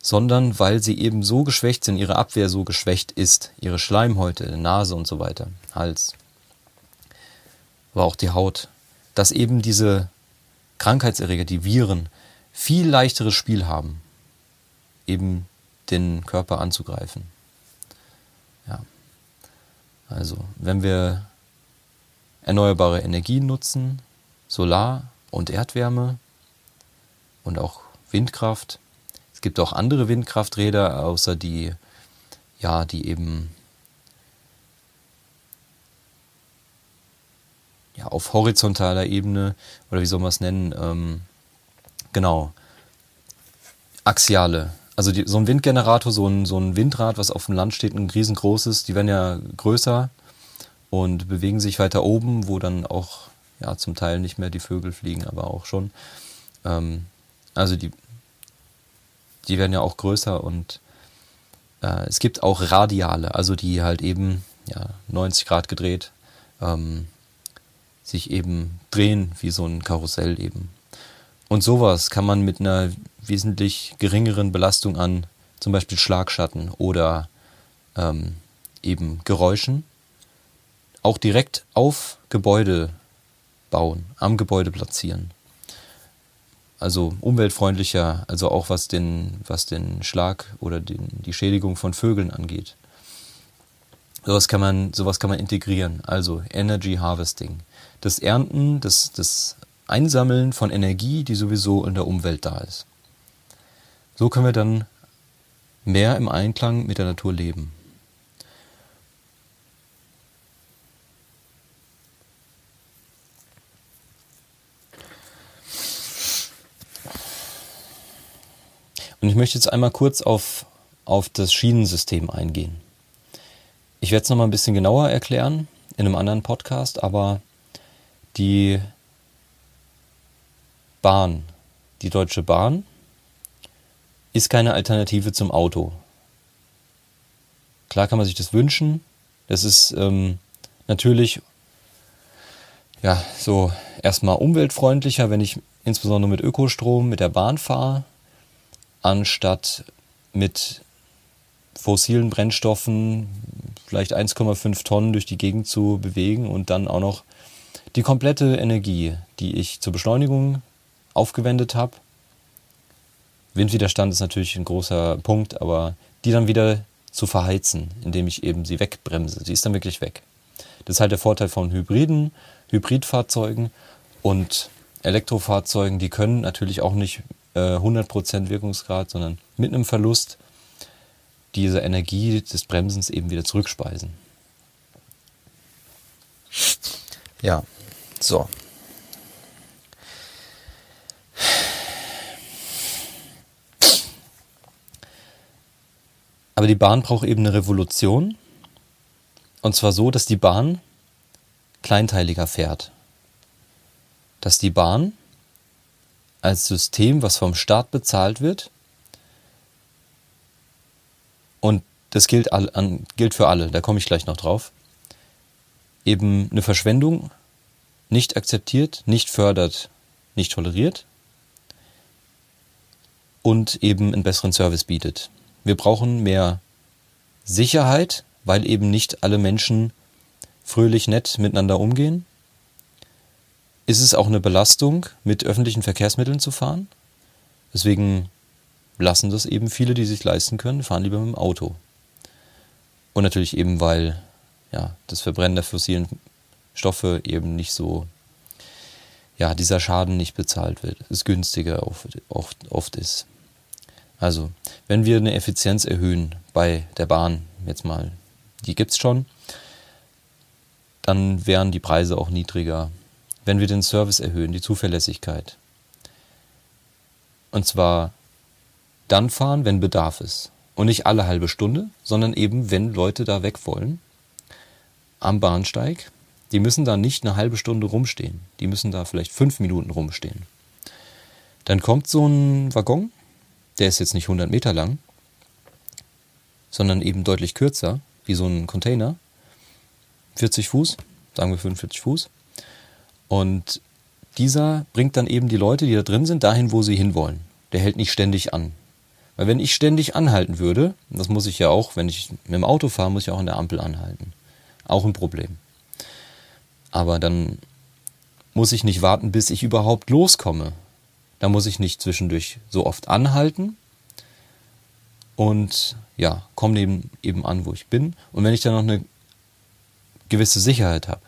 sondern weil sie eben so geschwächt sind, ihre Abwehr so geschwächt ist, ihre Schleimhäute, Nase und so weiter, Hals, aber auch die Haut, dass eben diese Krankheitserreger, die Viren, viel leichteres Spiel haben, eben den Körper anzugreifen. Ja. Also, wenn wir erneuerbare Energien nutzen, Solar und Erdwärme und auch Windkraft, es gibt auch andere Windkrafträder, außer die, ja, die eben ja, auf horizontaler Ebene, oder wie soll man es nennen, ähm, genau, axiale. Also die, so ein Windgenerator, so ein, so ein Windrad, was auf dem Land steht, ein riesengroßes, die werden ja größer und bewegen sich weiter oben, wo dann auch ja zum Teil nicht mehr die Vögel fliegen, aber auch schon. Ähm, also die die werden ja auch größer und äh, es gibt auch Radiale, also die halt eben ja, 90 Grad gedreht ähm, sich eben drehen wie so ein Karussell eben. Und sowas kann man mit einer wesentlich geringeren Belastung an zum Beispiel Schlagschatten oder ähm, eben Geräuschen auch direkt auf Gebäude bauen, am Gebäude platzieren also umweltfreundlicher, also auch was den, was den Schlag oder den, die Schädigung von Vögeln angeht. Sowas kann man, sowas kann man integrieren, also Energy Harvesting. Das Ernten, das, das Einsammeln von Energie, die sowieso in der Umwelt da ist. So können wir dann mehr im Einklang mit der Natur leben. Und ich möchte jetzt einmal kurz auf, auf das Schienensystem eingehen. Ich werde es nochmal ein bisschen genauer erklären in einem anderen Podcast, aber die Bahn, die Deutsche Bahn, ist keine Alternative zum Auto. Klar kann man sich das wünschen. Das ist ähm, natürlich ja so erstmal umweltfreundlicher, wenn ich insbesondere mit Ökostrom mit der Bahn fahre anstatt mit fossilen Brennstoffen vielleicht 1,5 Tonnen durch die Gegend zu bewegen und dann auch noch die komplette Energie, die ich zur Beschleunigung aufgewendet habe. Windwiderstand ist natürlich ein großer Punkt, aber die dann wieder zu verheizen, indem ich eben sie wegbremse. Sie ist dann wirklich weg. Das ist halt der Vorteil von Hybriden, Hybridfahrzeugen und Elektrofahrzeugen, die können natürlich auch nicht 100% äh, Wirkungsgrad, sondern mit einem Verlust diese Energie des Bremsens eben wieder zurückspeisen. Ja, so. Aber die Bahn braucht eben eine Revolution. Und zwar so, dass die Bahn kleinteiliger fährt. Dass die Bahn als System, was vom Staat bezahlt wird, Und das gilt, all, an, gilt für alle, da komme ich gleich noch drauf, eben eine Verschwendung nicht akzeptiert, nicht fördert, nicht toleriert und eben einen besseren Service bietet. Wir brauchen mehr Sicherheit, weil eben nicht alle Menschen fröhlich nett miteinander umgehen. Ist es auch eine Belastung, mit öffentlichen Verkehrsmitteln zu fahren? Deswegen lassen das eben viele, die sich leisten können, fahren lieber mit dem Auto. Und natürlich eben, weil ja, das Verbrennen der fossilen Stoffe eben nicht so, ja, dieser Schaden nicht bezahlt wird, es günstiger oft, oft, oft ist. Also, wenn wir eine Effizienz erhöhen bei der Bahn, jetzt mal, die gibt es schon, dann wären die Preise auch niedriger. Wenn wir den Service erhöhen, die Zuverlässigkeit. Und zwar dann fahren, wenn Bedarf ist. Und nicht alle halbe Stunde, sondern eben, wenn Leute da weg wollen, am Bahnsteig, die müssen da nicht eine halbe Stunde rumstehen. Die müssen da vielleicht fünf Minuten rumstehen. Dann kommt so ein Waggon, der ist jetzt nicht 100 Meter lang, sondern eben deutlich kürzer, wie so ein Container. 40 Fuß, sagen wir 45 Fuß. Und dieser bringt dann eben die Leute, die da drin sind, dahin, wo sie hinwollen. Der hält nicht ständig an. Weil wenn ich ständig anhalten würde, das muss ich ja auch, wenn ich mit dem Auto fahre, muss ich auch an der Ampel anhalten. Auch ein Problem. Aber dann muss ich nicht warten, bis ich überhaupt loskomme. Da muss ich nicht zwischendurch so oft anhalten. Und ja, komme eben, eben an, wo ich bin. Und wenn ich dann noch eine gewisse Sicherheit habe,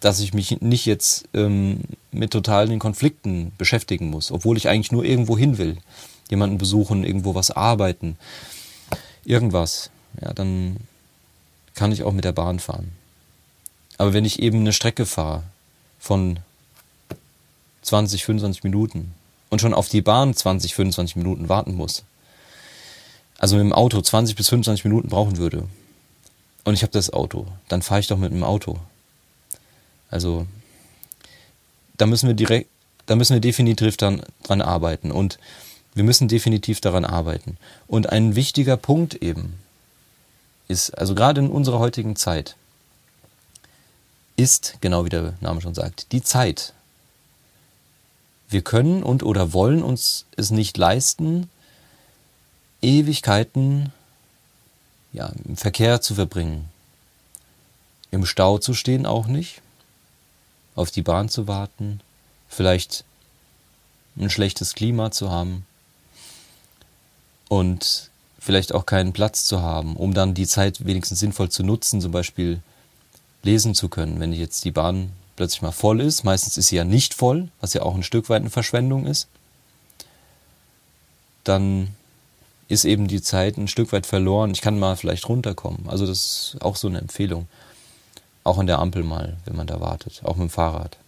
dass ich mich nicht jetzt ähm, mit totalen Konflikten beschäftigen muss, obwohl ich eigentlich nur irgendwo hin will, jemanden besuchen, irgendwo was arbeiten, irgendwas, ja, dann kann ich auch mit der Bahn fahren. Aber wenn ich eben eine Strecke fahre von 20, 25 Minuten und schon auf die Bahn 20, 25 Minuten warten muss, also mit dem Auto 20 bis 25 Minuten brauchen würde, und ich habe das Auto, dann fahre ich doch mit dem Auto. Also da müssen wir direkt, da müssen wir definitiv dran, dran arbeiten und wir müssen definitiv daran arbeiten. Und ein wichtiger Punkt eben ist, also gerade in unserer heutigen Zeit, ist, genau wie der Name schon sagt, die Zeit. Wir können und oder wollen uns es nicht leisten, Ewigkeiten ja, im Verkehr zu verbringen. Im Stau zu stehen auch nicht, auf die Bahn zu warten, vielleicht ein schlechtes Klima zu haben und vielleicht auch keinen Platz zu haben, um dann die Zeit wenigstens sinnvoll zu nutzen, zum Beispiel lesen zu können. Wenn jetzt die Bahn plötzlich mal voll ist, meistens ist sie ja nicht voll, was ja auch ein Stück weit eine Verschwendung ist, dann ist eben die Zeit ein Stück weit verloren. Ich kann mal vielleicht runterkommen. Also das ist auch so eine Empfehlung. Auch an der Ampel mal, wenn man da wartet. Auch mit dem Fahrrad.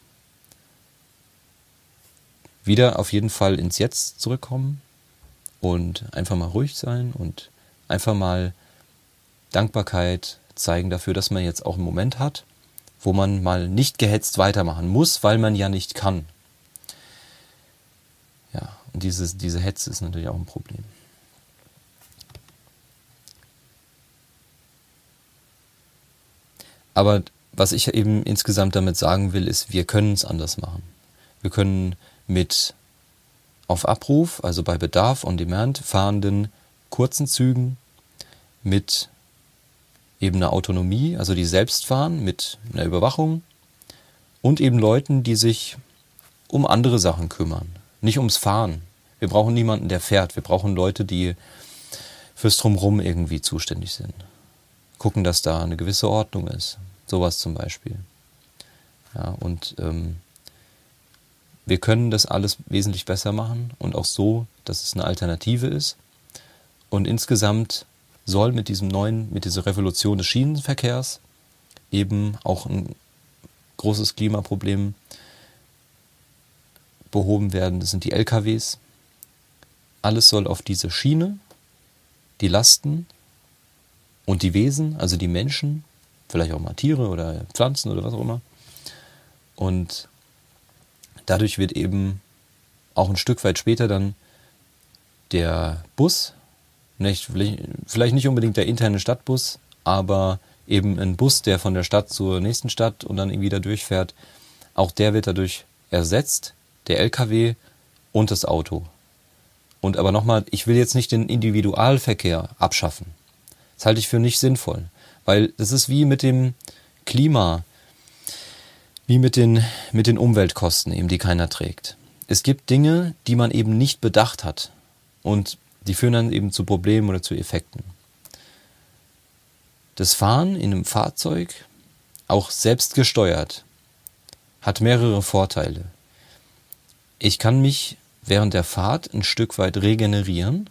Wieder auf jeden Fall ins Jetzt zurückkommen und einfach mal ruhig sein und einfach mal Dankbarkeit zeigen dafür, dass man jetzt auch einen Moment hat, wo man mal nicht gehetzt weitermachen muss, weil man ja nicht kann. Ja, und dieses, diese Hetze ist natürlich auch ein Problem. Aber was ich eben insgesamt damit sagen will, ist, wir können es anders machen. Wir können mit auf Abruf, also bei Bedarf on Demand fahrenden kurzen Zügen mit eben einer Autonomie, also die selbst fahren, mit einer Überwachung und eben Leuten, die sich um andere Sachen kümmern, nicht ums Fahren. Wir brauchen niemanden, der fährt. Wir brauchen Leute, die fürs Drumherum irgendwie zuständig sind. Gucken, dass da eine gewisse Ordnung ist. Sowas zum Beispiel. Ja, und ähm, wir können das alles wesentlich besser machen und auch so, dass es eine Alternative ist. Und insgesamt soll mit diesem neuen, mit dieser Revolution des Schienenverkehrs eben auch ein großes Klimaproblem behoben werden. Das sind die LKWs. Alles soll auf diese Schiene, die Lasten und die Wesen, also die Menschen, vielleicht auch mal Tiere oder Pflanzen oder was auch immer. Und dadurch wird eben auch ein Stück weit später dann der Bus Nicht, vielleicht nicht unbedingt der interne Stadtbus, aber eben ein Bus, der von der Stadt zur nächsten Stadt und dann irgendwie da durchfährt. Auch der wird dadurch ersetzt, der LKW und das Auto. Und aber nochmal, ich will jetzt nicht den Individualverkehr abschaffen. Das halte ich für nicht sinnvoll. Weil das ist wie mit dem Klima, wie mit den, mit den Umweltkosten eben, die keiner trägt. Es gibt Dinge, die man eben nicht bedacht hat. Und die führen dann eben zu Problemen oder zu Effekten. Das Fahren in einem Fahrzeug, auch selbst gesteuert, hat mehrere Vorteile. Ich kann mich während der Fahrt ein Stück weit regenerieren.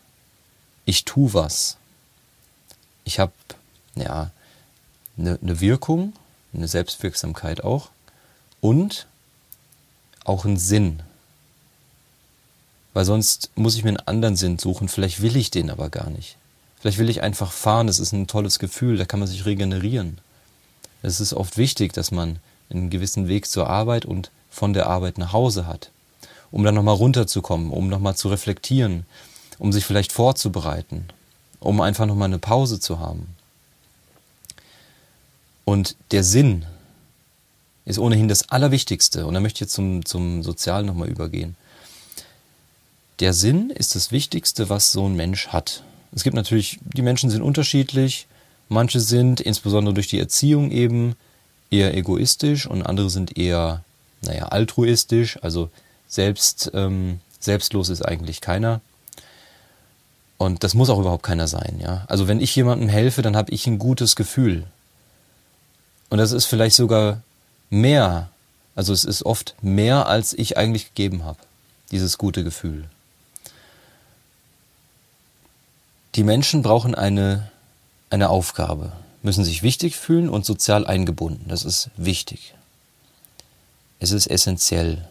Ich tue was. Ich habe ja eine, eine Wirkung, eine Selbstwirksamkeit auch und auch einen Sinn. Weil sonst muss ich mir einen anderen Sinn suchen. Vielleicht will ich den aber gar nicht. Vielleicht will ich einfach fahren. Das ist ein tolles Gefühl. Da kann man sich regenerieren. Es ist oft wichtig, dass man einen gewissen Weg zur Arbeit und von der Arbeit nach Hause hat, um dann nochmal runterzukommen, um nochmal zu reflektieren, um sich vielleicht vorzubereiten, um einfach nochmal eine Pause zu haben. Und der Sinn ist ohnehin das Allerwichtigste. Und da möchte ich jetzt zum, zum Sozialen nochmal übergehen. Der Sinn ist das Wichtigste, was so ein Mensch hat. Es gibt natürlich, die Menschen sind unterschiedlich. Manche sind, insbesondere durch die Erziehung eben, eher egoistisch und andere sind eher, naja, altruistisch. Also selbst, ähm, selbstlos ist eigentlich keiner. Und das muss auch überhaupt keiner sein, ja. Also wenn ich jemandem helfe, dann habe ich ein gutes Gefühl. Und das ist vielleicht sogar mehr, also es ist oft mehr, als ich eigentlich gegeben habe, dieses gute Gefühl. Die Menschen brauchen eine, eine Aufgabe, müssen sich wichtig fühlen und sozial eingebunden. Das ist wichtig. Es ist essentiell.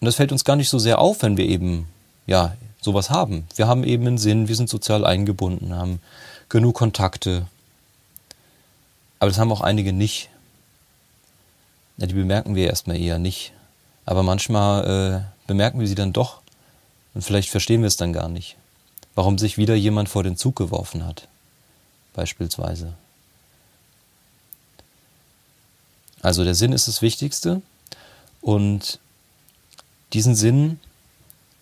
Und das fällt uns gar nicht so sehr auf, wenn wir eben, ja, sowas haben. Wir haben eben einen Sinn, wir sind sozial eingebunden, haben genug Kontakte, aber das haben auch einige nicht. Ja, die bemerken wir erstmal eher nicht. Aber manchmal äh, bemerken wir sie dann doch. Und vielleicht verstehen wir es dann gar nicht. Warum sich wieder jemand vor den Zug geworfen hat. Beispielsweise. Also der Sinn ist das Wichtigste. Und diesen Sinn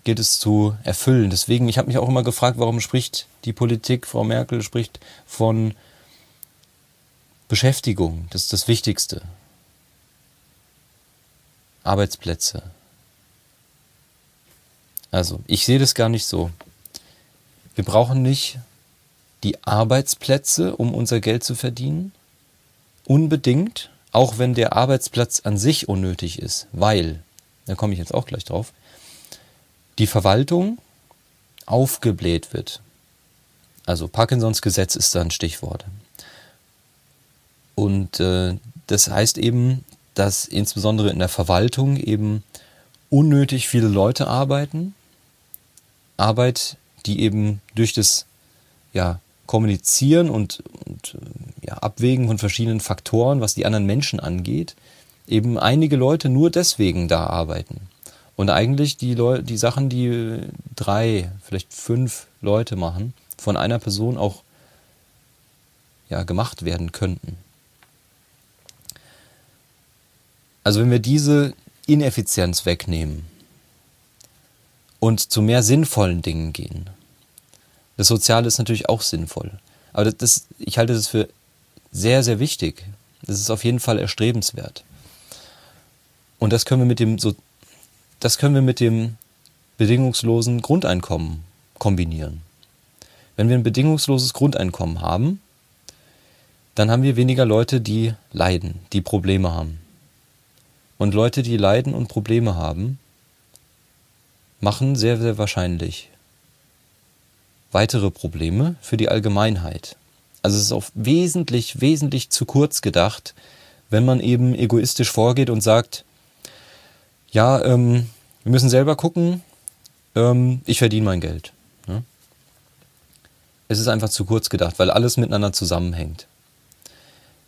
gilt es zu erfüllen. Deswegen, ich habe mich auch immer gefragt, warum spricht die Politik, Frau Merkel spricht von Beschäftigung, das ist das Wichtigste. Arbeitsplätze. Also, ich sehe das gar nicht so. Wir brauchen nicht die Arbeitsplätze, um unser Geld zu verdienen. Unbedingt, auch wenn der Arbeitsplatz an sich unnötig ist, weil, da komme ich jetzt auch gleich drauf, die Verwaltung aufgebläht wird. Also Parkinsons Gesetz ist da ein Stichwort. Und äh, das heißt eben, dass insbesondere in der Verwaltung eben unnötig viele Leute arbeiten. Arbeit, die eben durch das ja, Kommunizieren und, und ja, Abwägen von verschiedenen Faktoren, was die anderen Menschen angeht, eben einige Leute nur deswegen da arbeiten. Und eigentlich die, Leu die Sachen, die drei, vielleicht fünf Leute machen, von einer Person auch ja, gemacht werden könnten. Also wenn wir diese Ineffizienz wegnehmen und zu mehr sinnvollen Dingen gehen, das Soziale ist natürlich auch sinnvoll, aber das, das, ich halte das für sehr, sehr wichtig. Das ist auf jeden Fall erstrebenswert. Und das können wir mit dem, so, das können wir mit dem bedingungslosen Grundeinkommen kombinieren. Wenn wir ein bedingungsloses Grundeinkommen haben, dann haben wir weniger Leute, die leiden, die Probleme haben. Und Leute, die leiden und Probleme haben, machen sehr, sehr wahrscheinlich weitere Probleme für die Allgemeinheit. Also es ist auch wesentlich, wesentlich zu kurz gedacht, wenn man eben egoistisch vorgeht und sagt, ja, ähm, wir müssen selber gucken, ähm, ich verdiene mein Geld. Ne? Es ist einfach zu kurz gedacht, weil alles miteinander zusammenhängt.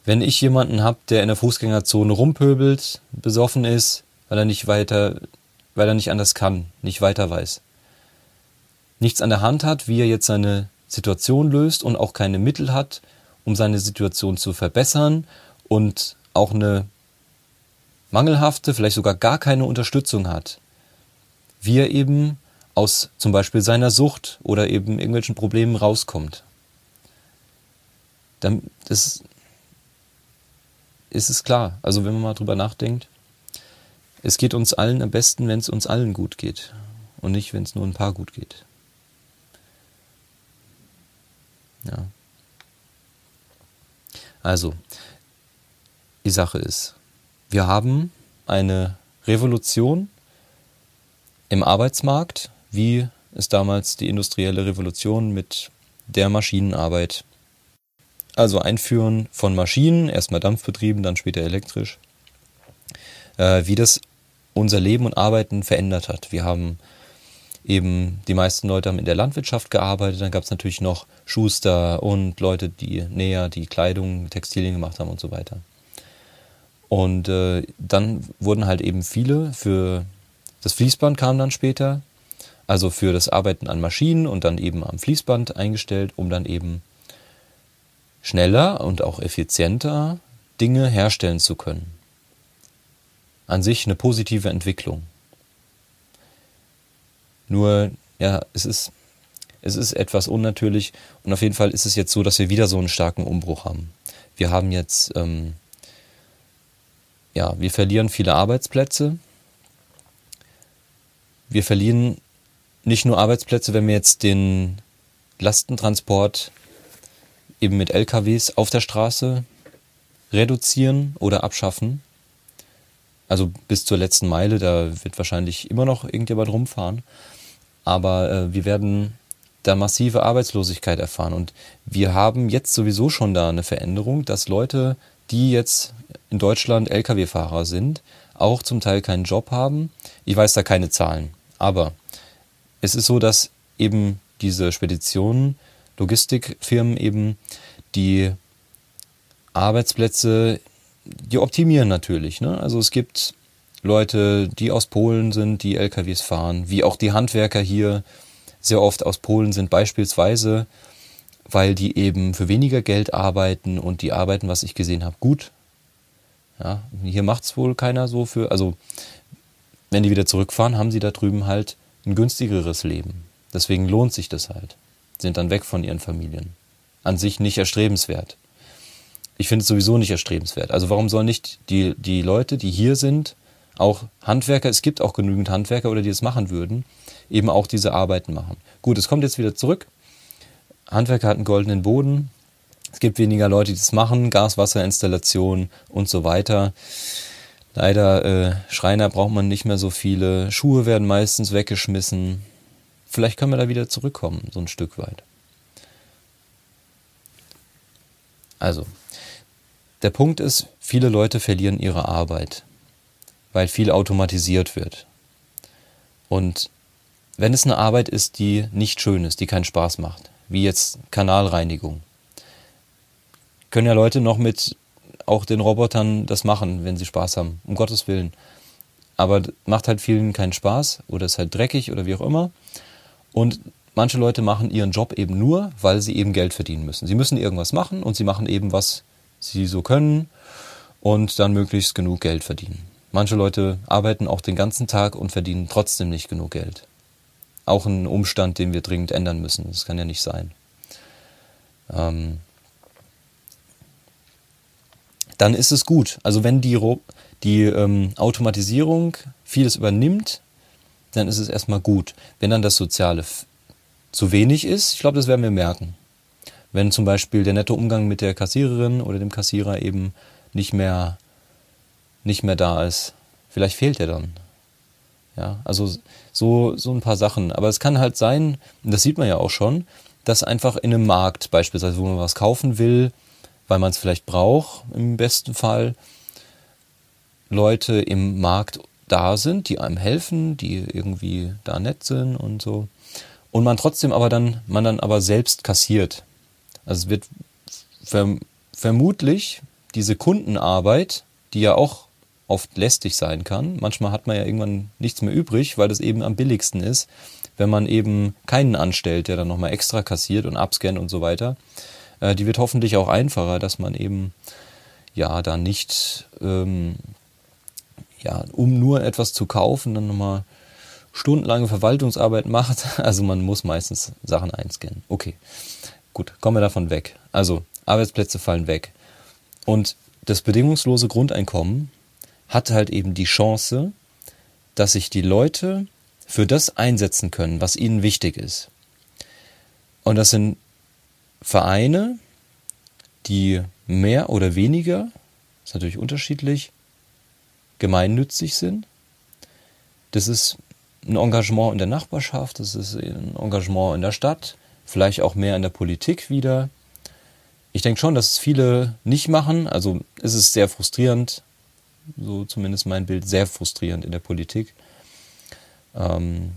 Wenn ich jemanden habe, der in der Fußgängerzone rumpöbelt, besoffen ist, weil er nicht weiter, weil er nicht anders kann, nicht weiter weiß, nichts an der Hand hat, wie er jetzt seine Situation löst und auch keine Mittel hat, um seine Situation zu verbessern und auch eine mangelhafte, vielleicht sogar gar keine Unterstützung hat, wie er eben aus zum Beispiel seiner Sucht oder eben irgendwelchen Problemen rauskommt. Dann das ist es klar. Also wenn man mal drüber nachdenkt, es geht uns allen am besten, wenn es uns allen gut geht und nicht, wenn es nur ein paar gut geht. Ja. Also, die Sache ist, wir haben eine Revolution im Arbeitsmarkt, wie es damals die industrielle Revolution mit der Maschinenarbeit, also Einführen von Maschinen, erstmal dampfbetrieben, dann später elektrisch, wie das unser Leben und Arbeiten verändert hat. Wir haben eben, die meisten Leute haben in der Landwirtschaft gearbeitet, dann gab es natürlich noch Schuster und Leute, die näher die Kleidung, Textilien gemacht haben und so weiter. Und äh, dann wurden halt eben viele für das Fließband kam dann später, also für das Arbeiten an Maschinen und dann eben am Fließband eingestellt, um dann eben schneller und auch effizienter Dinge herstellen zu können. An sich eine positive Entwicklung. Nur, ja, es ist, es ist etwas unnatürlich und auf jeden Fall ist es jetzt so, dass wir wieder so einen starken Umbruch haben. Wir haben jetzt ähm, ja, wir verlieren viele Arbeitsplätze. Wir verlieren nicht nur Arbeitsplätze, wenn wir jetzt den Lastentransport eben mit LKWs auf der Straße reduzieren oder abschaffen. Also bis zur letzten Meile, da wird wahrscheinlich immer noch irgendjemand rumfahren. Aber äh, wir werden da massive Arbeitslosigkeit erfahren. Und wir haben jetzt sowieso schon da eine Veränderung, dass Leute, die jetzt in Deutschland Lkw-Fahrer sind, auch zum Teil keinen Job haben. Ich weiß da keine Zahlen. Aber es ist so, dass eben diese Speditionen, Logistikfirmen eben die Arbeitsplätze, die optimieren natürlich. Ne? Also es gibt Leute, die aus Polen sind, die LKWs fahren, wie auch die Handwerker hier sehr oft aus Polen sind, beispielsweise, weil die eben für weniger Geld arbeiten und die arbeiten, was ich gesehen habe, gut. Ja, hier macht es wohl keiner so für. Also, wenn die wieder zurückfahren, haben sie da drüben halt ein günstigeres Leben. Deswegen lohnt sich das halt. Sind dann weg von ihren Familien. An sich nicht erstrebenswert. Ich finde es sowieso nicht erstrebenswert. Also warum sollen nicht die, die Leute, die hier sind, auch Handwerker, es gibt auch genügend Handwerker oder die es machen würden, eben auch diese Arbeiten machen. Gut, es kommt jetzt wieder zurück. Handwerker hat einen goldenen Boden, es gibt weniger Leute, die das machen, Gaswasserinstallation und so weiter. Leider, äh, Schreiner braucht man nicht mehr so viele. Schuhe werden meistens weggeschmissen. Vielleicht können wir da wieder zurückkommen, so ein Stück weit. Also, der Punkt ist, viele Leute verlieren ihre Arbeit, weil viel automatisiert wird. Und wenn es eine Arbeit ist, die nicht schön ist, die keinen Spaß macht, wie jetzt Kanalreinigung, können ja Leute noch mit auch den Robotern das machen, wenn sie Spaß haben, um Gottes Willen. Aber macht halt vielen keinen Spaß oder ist halt dreckig oder wie auch immer. Und manche Leute machen ihren Job eben nur, weil sie eben Geld verdienen müssen. Sie müssen irgendwas machen und sie machen eben, was sie so können und dann möglichst genug Geld verdienen. Manche Leute arbeiten auch den ganzen Tag und verdienen trotzdem nicht genug Geld. Auch ein Umstand, den wir dringend ändern müssen. Das kann ja nicht sein. Ähm, dann ist es gut. Also wenn die, die ähm, Automatisierung vieles übernimmt, dann ist es erstmal gut. Wenn dann das Soziale zu wenig ist, ich glaube, das werden wir merken. Wenn zum Beispiel der nette Umgang mit der Kassiererin oder dem Kassierer eben nicht mehr, nicht mehr da ist, vielleicht fehlt er dann. Ja, also so, so ein paar Sachen. Aber es kann halt sein, und das sieht man ja auch schon, dass einfach in einem Markt beispielsweise, wo man was kaufen will, weil man es vielleicht braucht, im besten Fall Leute im Markt da sind, die einem helfen, die irgendwie da nett sind und so. Und man trotzdem aber dann, man dann aber selbst kassiert. Also es wird verm vermutlich diese Kundenarbeit, die ja auch oft lästig sein kann. Manchmal hat man ja irgendwann nichts mehr übrig, weil das eben am billigsten ist, wenn man eben keinen anstellt, der dann nochmal extra kassiert und abscannt und so weiter. Äh, die wird hoffentlich auch einfacher, dass man eben ja da nicht, ähm, ja, um nur etwas zu kaufen, dann nochmal stundenlange Verwaltungsarbeit macht. Also man muss meistens Sachen einscannen. Okay, gut, kommen wir davon weg. Also Arbeitsplätze fallen weg. Und das bedingungslose Grundeinkommen hat halt eben die Chance, dass sich die Leute für das einsetzen können, was ihnen wichtig ist. Und das sind Vereine, die mehr oder weniger, ist natürlich unterschiedlich, gemeinnützig sind. Das ist ein Engagement in der Nachbarschaft, das ist ein Engagement in der Stadt, vielleicht auch mehr in der Politik wieder. Ich denke schon, dass es viele nicht machen. Also es ist sehr frustrierend, so zumindest mein Bild, sehr frustrierend in der Politik. Ähm,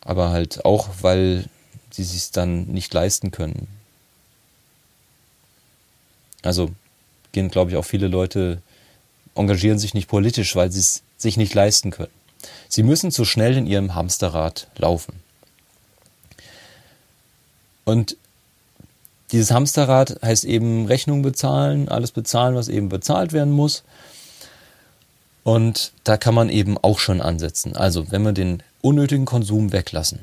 aber halt auch, weil sie sich dann nicht leisten können. Also gehen, glaube ich, auch viele Leute, engagieren sich nicht politisch, weil sie es sich nicht leisten können. Sie müssen zu schnell in ihrem Hamsterrad laufen. Und dieses Hamsterrad heißt eben Rechnung bezahlen, alles bezahlen, was eben bezahlt werden muss. Und da kann man eben auch schon ansetzen. Also, wenn wir den unnötigen Konsum weglassen,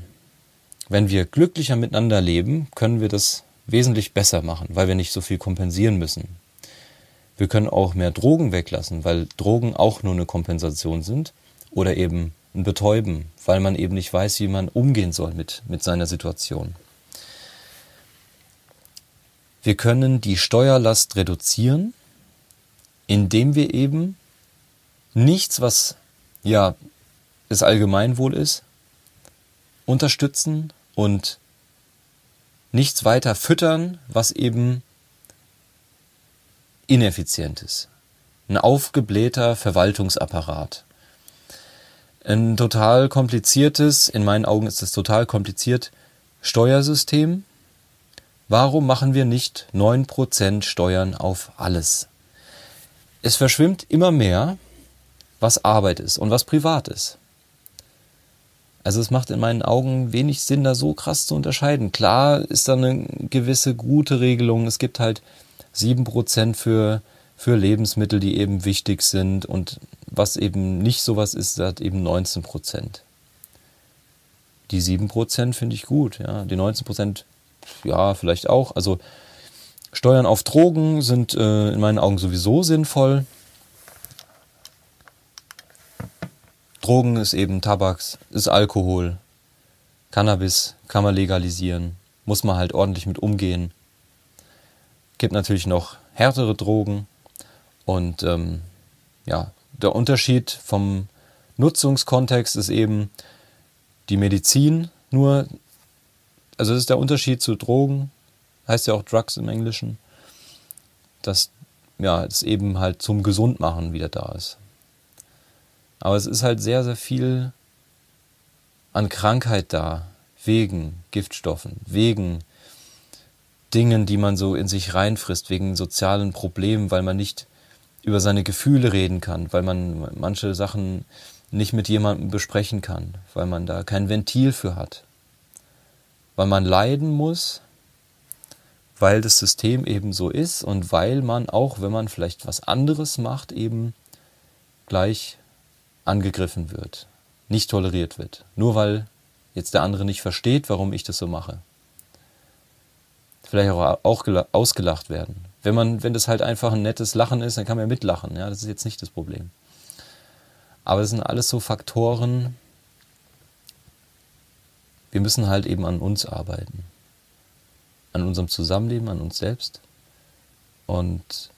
wenn wir glücklicher miteinander leben, können wir das wesentlich besser machen, weil wir nicht so viel kompensieren müssen. Wir können auch mehr Drogen weglassen, weil Drogen auch nur eine Kompensation sind oder eben ein Betäuben, weil man eben nicht weiß, wie man umgehen soll mit, mit seiner Situation. Wir können die Steuerlast reduzieren, indem wir eben nichts, was ja das Allgemeinwohl ist, unterstützen und nichts weiter füttern, was eben ineffizient ist. Ein aufgeblähter Verwaltungsapparat. Ein total kompliziertes, in meinen Augen ist es total kompliziert, Steuersystem. Warum machen wir nicht 9% Steuern auf alles? Es verschwimmt immer mehr, was Arbeit ist und was privat ist. Also es macht in meinen Augen wenig Sinn, da so krass zu unterscheiden. Klar ist da eine gewisse gute Regelung. Es gibt halt 7% für, für Lebensmittel, die eben wichtig sind und was eben nicht sowas ist, hat eben 19%. Die 7% finde ich gut, ja. Die 19% ja, vielleicht auch. Also Steuern auf Drogen sind äh, in meinen Augen sowieso sinnvoll. Drogen ist eben Tabaks, ist Alkohol. Cannabis kann man legalisieren, muss man halt ordentlich mit umgehen. Gibt natürlich noch härtere Drogen und ähm, ja, der Unterschied vom Nutzungskontext ist eben die Medizin nur, also das ist der Unterschied zu Drogen, heißt ja auch Drugs im Englischen, dass ja, es eben halt zum Gesundmachen wieder da ist. Aber es ist halt sehr, sehr viel an Krankheit da, wegen Giftstoffen, wegen Dingen, die man so in sich reinfrisst, wegen sozialen Problemen, weil man nicht über seine Gefühle reden kann, weil man manche Sachen nicht mit jemandem besprechen kann, weil man da kein Ventil für hat, weil man leiden muss, weil das System eben so ist und weil man auch, wenn man vielleicht was anderes macht, eben gleich angegriffen wird, nicht toleriert wird, nur weil jetzt der andere nicht versteht, warum ich das so mache. Vielleicht auch, auch ausgelacht werden. Wenn man, wenn das halt einfach ein nettes Lachen ist, dann kann man ja mitlachen. Ja, das ist jetzt nicht das Problem. Aber es sind alles so Faktoren. Wir müssen halt eben an uns arbeiten, an unserem Zusammenleben, an uns selbst. Und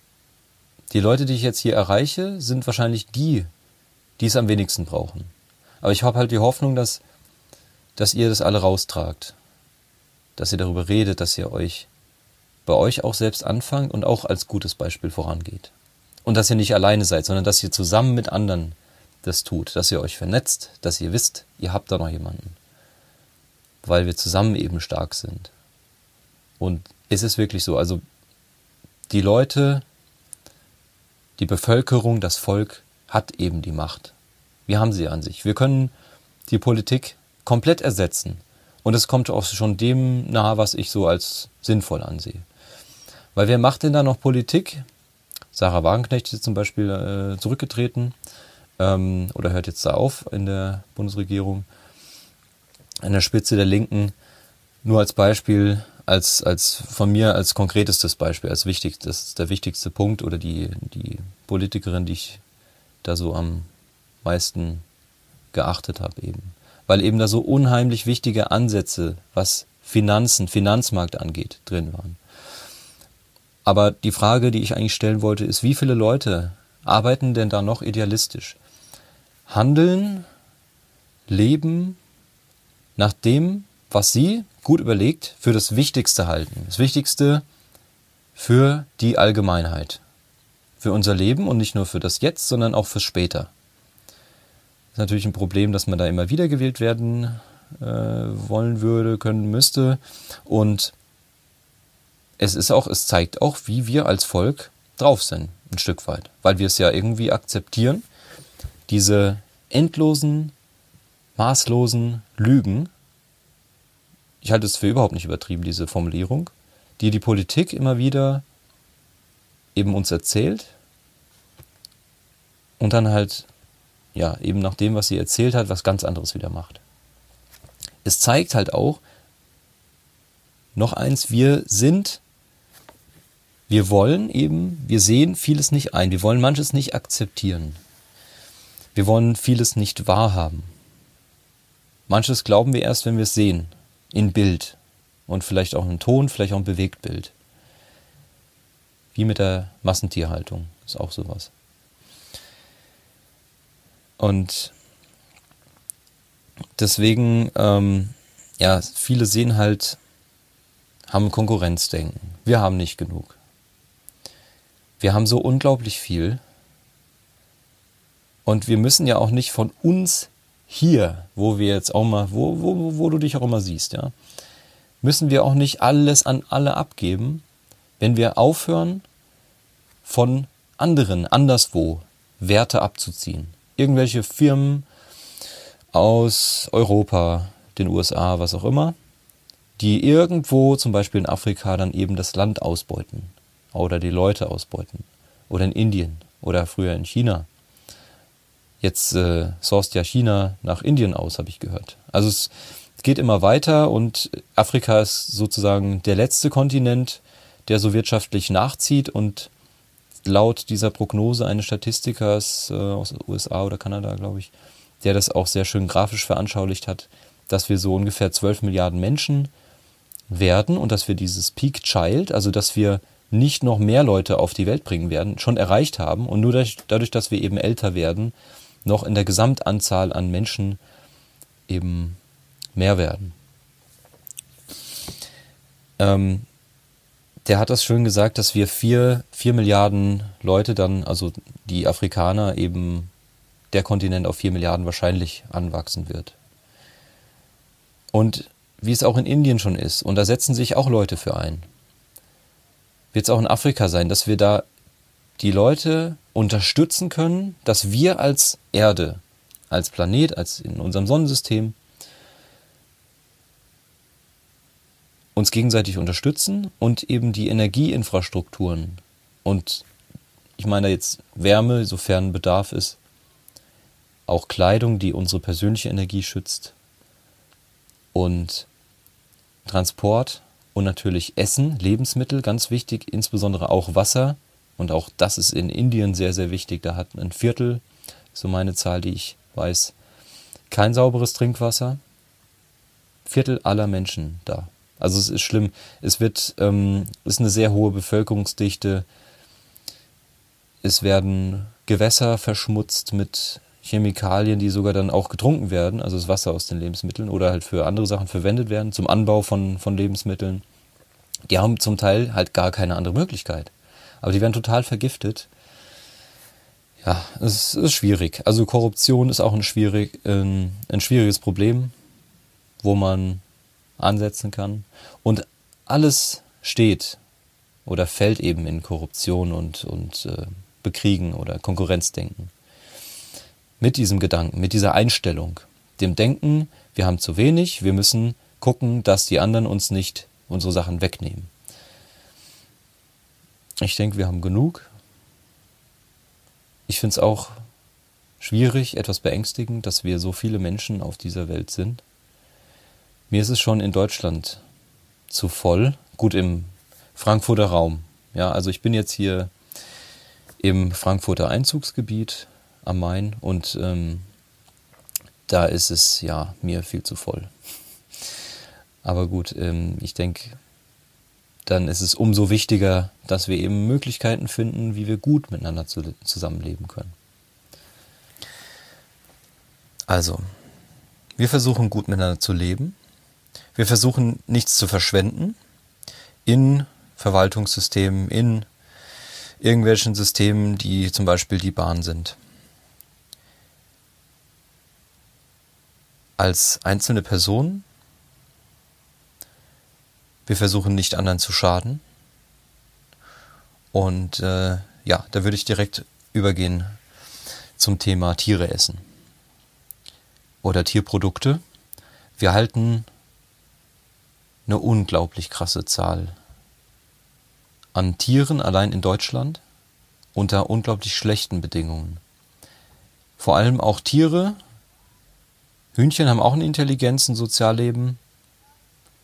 die Leute, die ich jetzt hier erreiche, sind wahrscheinlich die, die es am wenigsten brauchen. Aber ich habe halt die Hoffnung, dass, dass ihr das alle raustragt. Dass ihr darüber redet, dass ihr euch bei euch auch selbst anfangt und auch als gutes Beispiel vorangeht. Und dass ihr nicht alleine seid, sondern dass ihr zusammen mit anderen das tut, dass ihr euch vernetzt, dass ihr wisst, ihr habt da noch jemanden. Weil wir zusammen eben stark sind. Und es ist wirklich so, also die Leute, die Bevölkerung, das Volk hat eben die Macht. Wir haben sie an sich. Wir können die Politik komplett ersetzen. Und es kommt auch schon dem nahe, was ich so als sinnvoll ansehe. Weil wer macht denn da noch Politik? Sarah Wagenknecht ist zum Beispiel äh, zurückgetreten ähm, oder hört jetzt da auf in der Bundesregierung. An der Spitze der Linken, nur als Beispiel, als, als von mir als konkretestes Beispiel, als wichtig, das ist der wichtigste Punkt oder die, die Politikerin, die ich da so am meisten geachtet habe eben. Weil eben da so unheimlich wichtige Ansätze, was Finanzen, Finanzmarkt angeht, drin waren. Aber die Frage, die ich eigentlich stellen wollte, ist, wie viele Leute arbeiten denn da noch idealistisch? Handeln, leben nach dem, was sie gut überlegt für das Wichtigste halten. Das Wichtigste für die Allgemeinheit. Für unser Leben und nicht nur für das Jetzt, sondern auch fürs Später. Das ist natürlich ein Problem, dass man da immer wieder gewählt werden äh, wollen würde, können müsste. Und es ist auch, es zeigt auch, wie wir als Volk drauf sind, ein Stück weit. Weil wir es ja irgendwie akzeptieren, diese endlosen, maßlosen Lügen, ich halte es für überhaupt nicht übertrieben, diese Formulierung, die die Politik immer wieder eben uns erzählt und dann halt, ja, eben nach dem, was sie erzählt hat, was ganz anderes wieder macht. Es zeigt halt auch, noch eins, wir sind, wir wollen eben, wir sehen vieles nicht ein, wir wollen manches nicht akzeptieren. Wir wollen vieles nicht wahrhaben. Manches glauben wir erst, wenn wir es sehen in Bild und vielleicht auch in Ton, vielleicht auch ein Bewegtbild. Wie mit der Massentierhaltung ist auch sowas. Und deswegen, ähm, ja, viele sehen halt, haben Konkurrenzdenken. Wir haben nicht genug. Wir haben so unglaublich viel. Und wir müssen ja auch nicht von uns hier, wo wir jetzt auch mal, wo, wo, wo du dich auch immer siehst, ja, müssen wir auch nicht alles an alle abgeben, wenn wir aufhören, von anderen anderswo Werte abzuziehen. Irgendwelche Firmen aus Europa, den USA, was auch immer, die irgendwo, zum Beispiel in Afrika, dann eben das Land ausbeuten oder die Leute ausbeuten oder in Indien oder früher in China Jetzt äh, sourced ja China nach Indien aus, habe ich gehört. Also es geht immer weiter und Afrika ist sozusagen der letzte Kontinent, der so wirtschaftlich nachzieht und laut dieser Prognose eines Statistikers äh, aus den USA oder Kanada, glaube ich, der das auch sehr schön grafisch veranschaulicht hat, dass wir so ungefähr 12 Milliarden Menschen werden und dass wir dieses Peak Child, also dass wir nicht noch mehr Leute auf die Welt bringen werden, schon erreicht haben und nur dadurch, dadurch dass wir eben älter werden, noch in der Gesamtanzahl an Menschen eben mehr werden. Ähm, der hat das schön gesagt, dass wir vier, vier Milliarden Leute dann, also die Afrikaner eben der Kontinent auf vier Milliarden wahrscheinlich anwachsen wird. Und wie es auch in Indien schon ist, und da setzen sich auch Leute für ein, wird es auch in Afrika sein, dass wir da die Leute unterstützen können, dass wir als Erde, als Planet, als in unserem Sonnensystem uns gegenseitig unterstützen und eben die Energieinfrastrukturen und ich meine jetzt Wärme, sofern Bedarf ist, auch Kleidung, die unsere persönliche Energie schützt und Transport und natürlich Essen, Lebensmittel, ganz wichtig, insbesondere auch Wasser, und auch das ist in Indien sehr, sehr wichtig. Da hat ein Viertel, so meine Zahl, die ich weiß, kein sauberes Trinkwasser. Viertel aller Menschen da. Also es ist schlimm. Es wird, ähm, ist eine sehr hohe Bevölkerungsdichte. Es werden Gewässer verschmutzt mit Chemikalien, die sogar dann auch getrunken werden, also das Wasser aus den Lebensmitteln oder halt für andere Sachen verwendet werden, zum Anbau von, von Lebensmitteln. Die haben zum Teil halt gar keine andere Möglichkeit. Aber die werden total vergiftet. Ja, es ist schwierig. Also Korruption ist auch ein, schwierig, ein, ein schwieriges Problem, wo man ansetzen kann. Und alles steht oder fällt eben in Korruption und, und äh, Bekriegen oder Konkurrenzdenken. Mit diesem Gedanken, mit dieser Einstellung, dem Denken, wir haben zu wenig, wir müssen gucken, dass die anderen uns nicht unsere Sachen wegnehmen. Ich denke, wir haben genug. Ich finde es auch schwierig, etwas beängstigend, dass wir so viele Menschen auf dieser Welt sind. Mir ist es schon in Deutschland zu voll. Gut, im Frankfurter Raum. Ja, also ich bin jetzt hier im Frankfurter Einzugsgebiet am Main und ähm, da ist es ja mir viel zu voll. Aber gut, ähm, ich denke, dann ist es umso wichtiger, dass wir eben Möglichkeiten finden, wie wir gut miteinander zu, zusammenleben können. Also, wir versuchen gut miteinander zu leben. Wir versuchen nichts zu verschwenden in Verwaltungssystemen, in irgendwelchen Systemen, die zum Beispiel die Bahn sind. Als einzelne Person wir versuchen nicht anderen zu schaden. Und äh, ja, da würde ich direkt übergehen zum Thema Tiere essen oder Tierprodukte. Wir halten eine unglaublich krasse Zahl an Tieren allein in Deutschland unter unglaublich schlechten Bedingungen. Vor allem auch Tiere. Hühnchen haben auch eine Intelligenz, ein Sozialleben.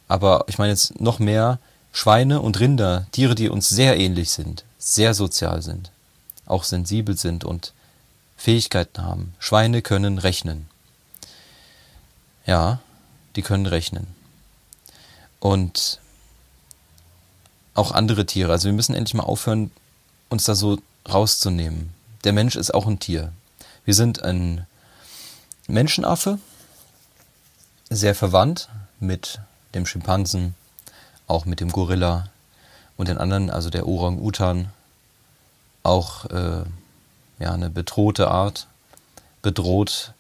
Aber ich meine jetzt noch mehr Schweine und Rinder, Tiere, die uns sehr ähnlich sind, sehr sozial sind, auch sensibel sind und Fähigkeiten haben. Schweine können rechnen. Ja, die können rechnen. Und auch andere Tiere. Also wir müssen endlich mal aufhören, uns da so rauszunehmen. Der Mensch ist auch ein Tier. Wir sind ein Menschenaffe, sehr verwandt mit dem Schimpansen, auch mit dem Gorilla und den anderen, also der Orang-Utan, auch äh, ja, eine bedrohte Art, bedroht.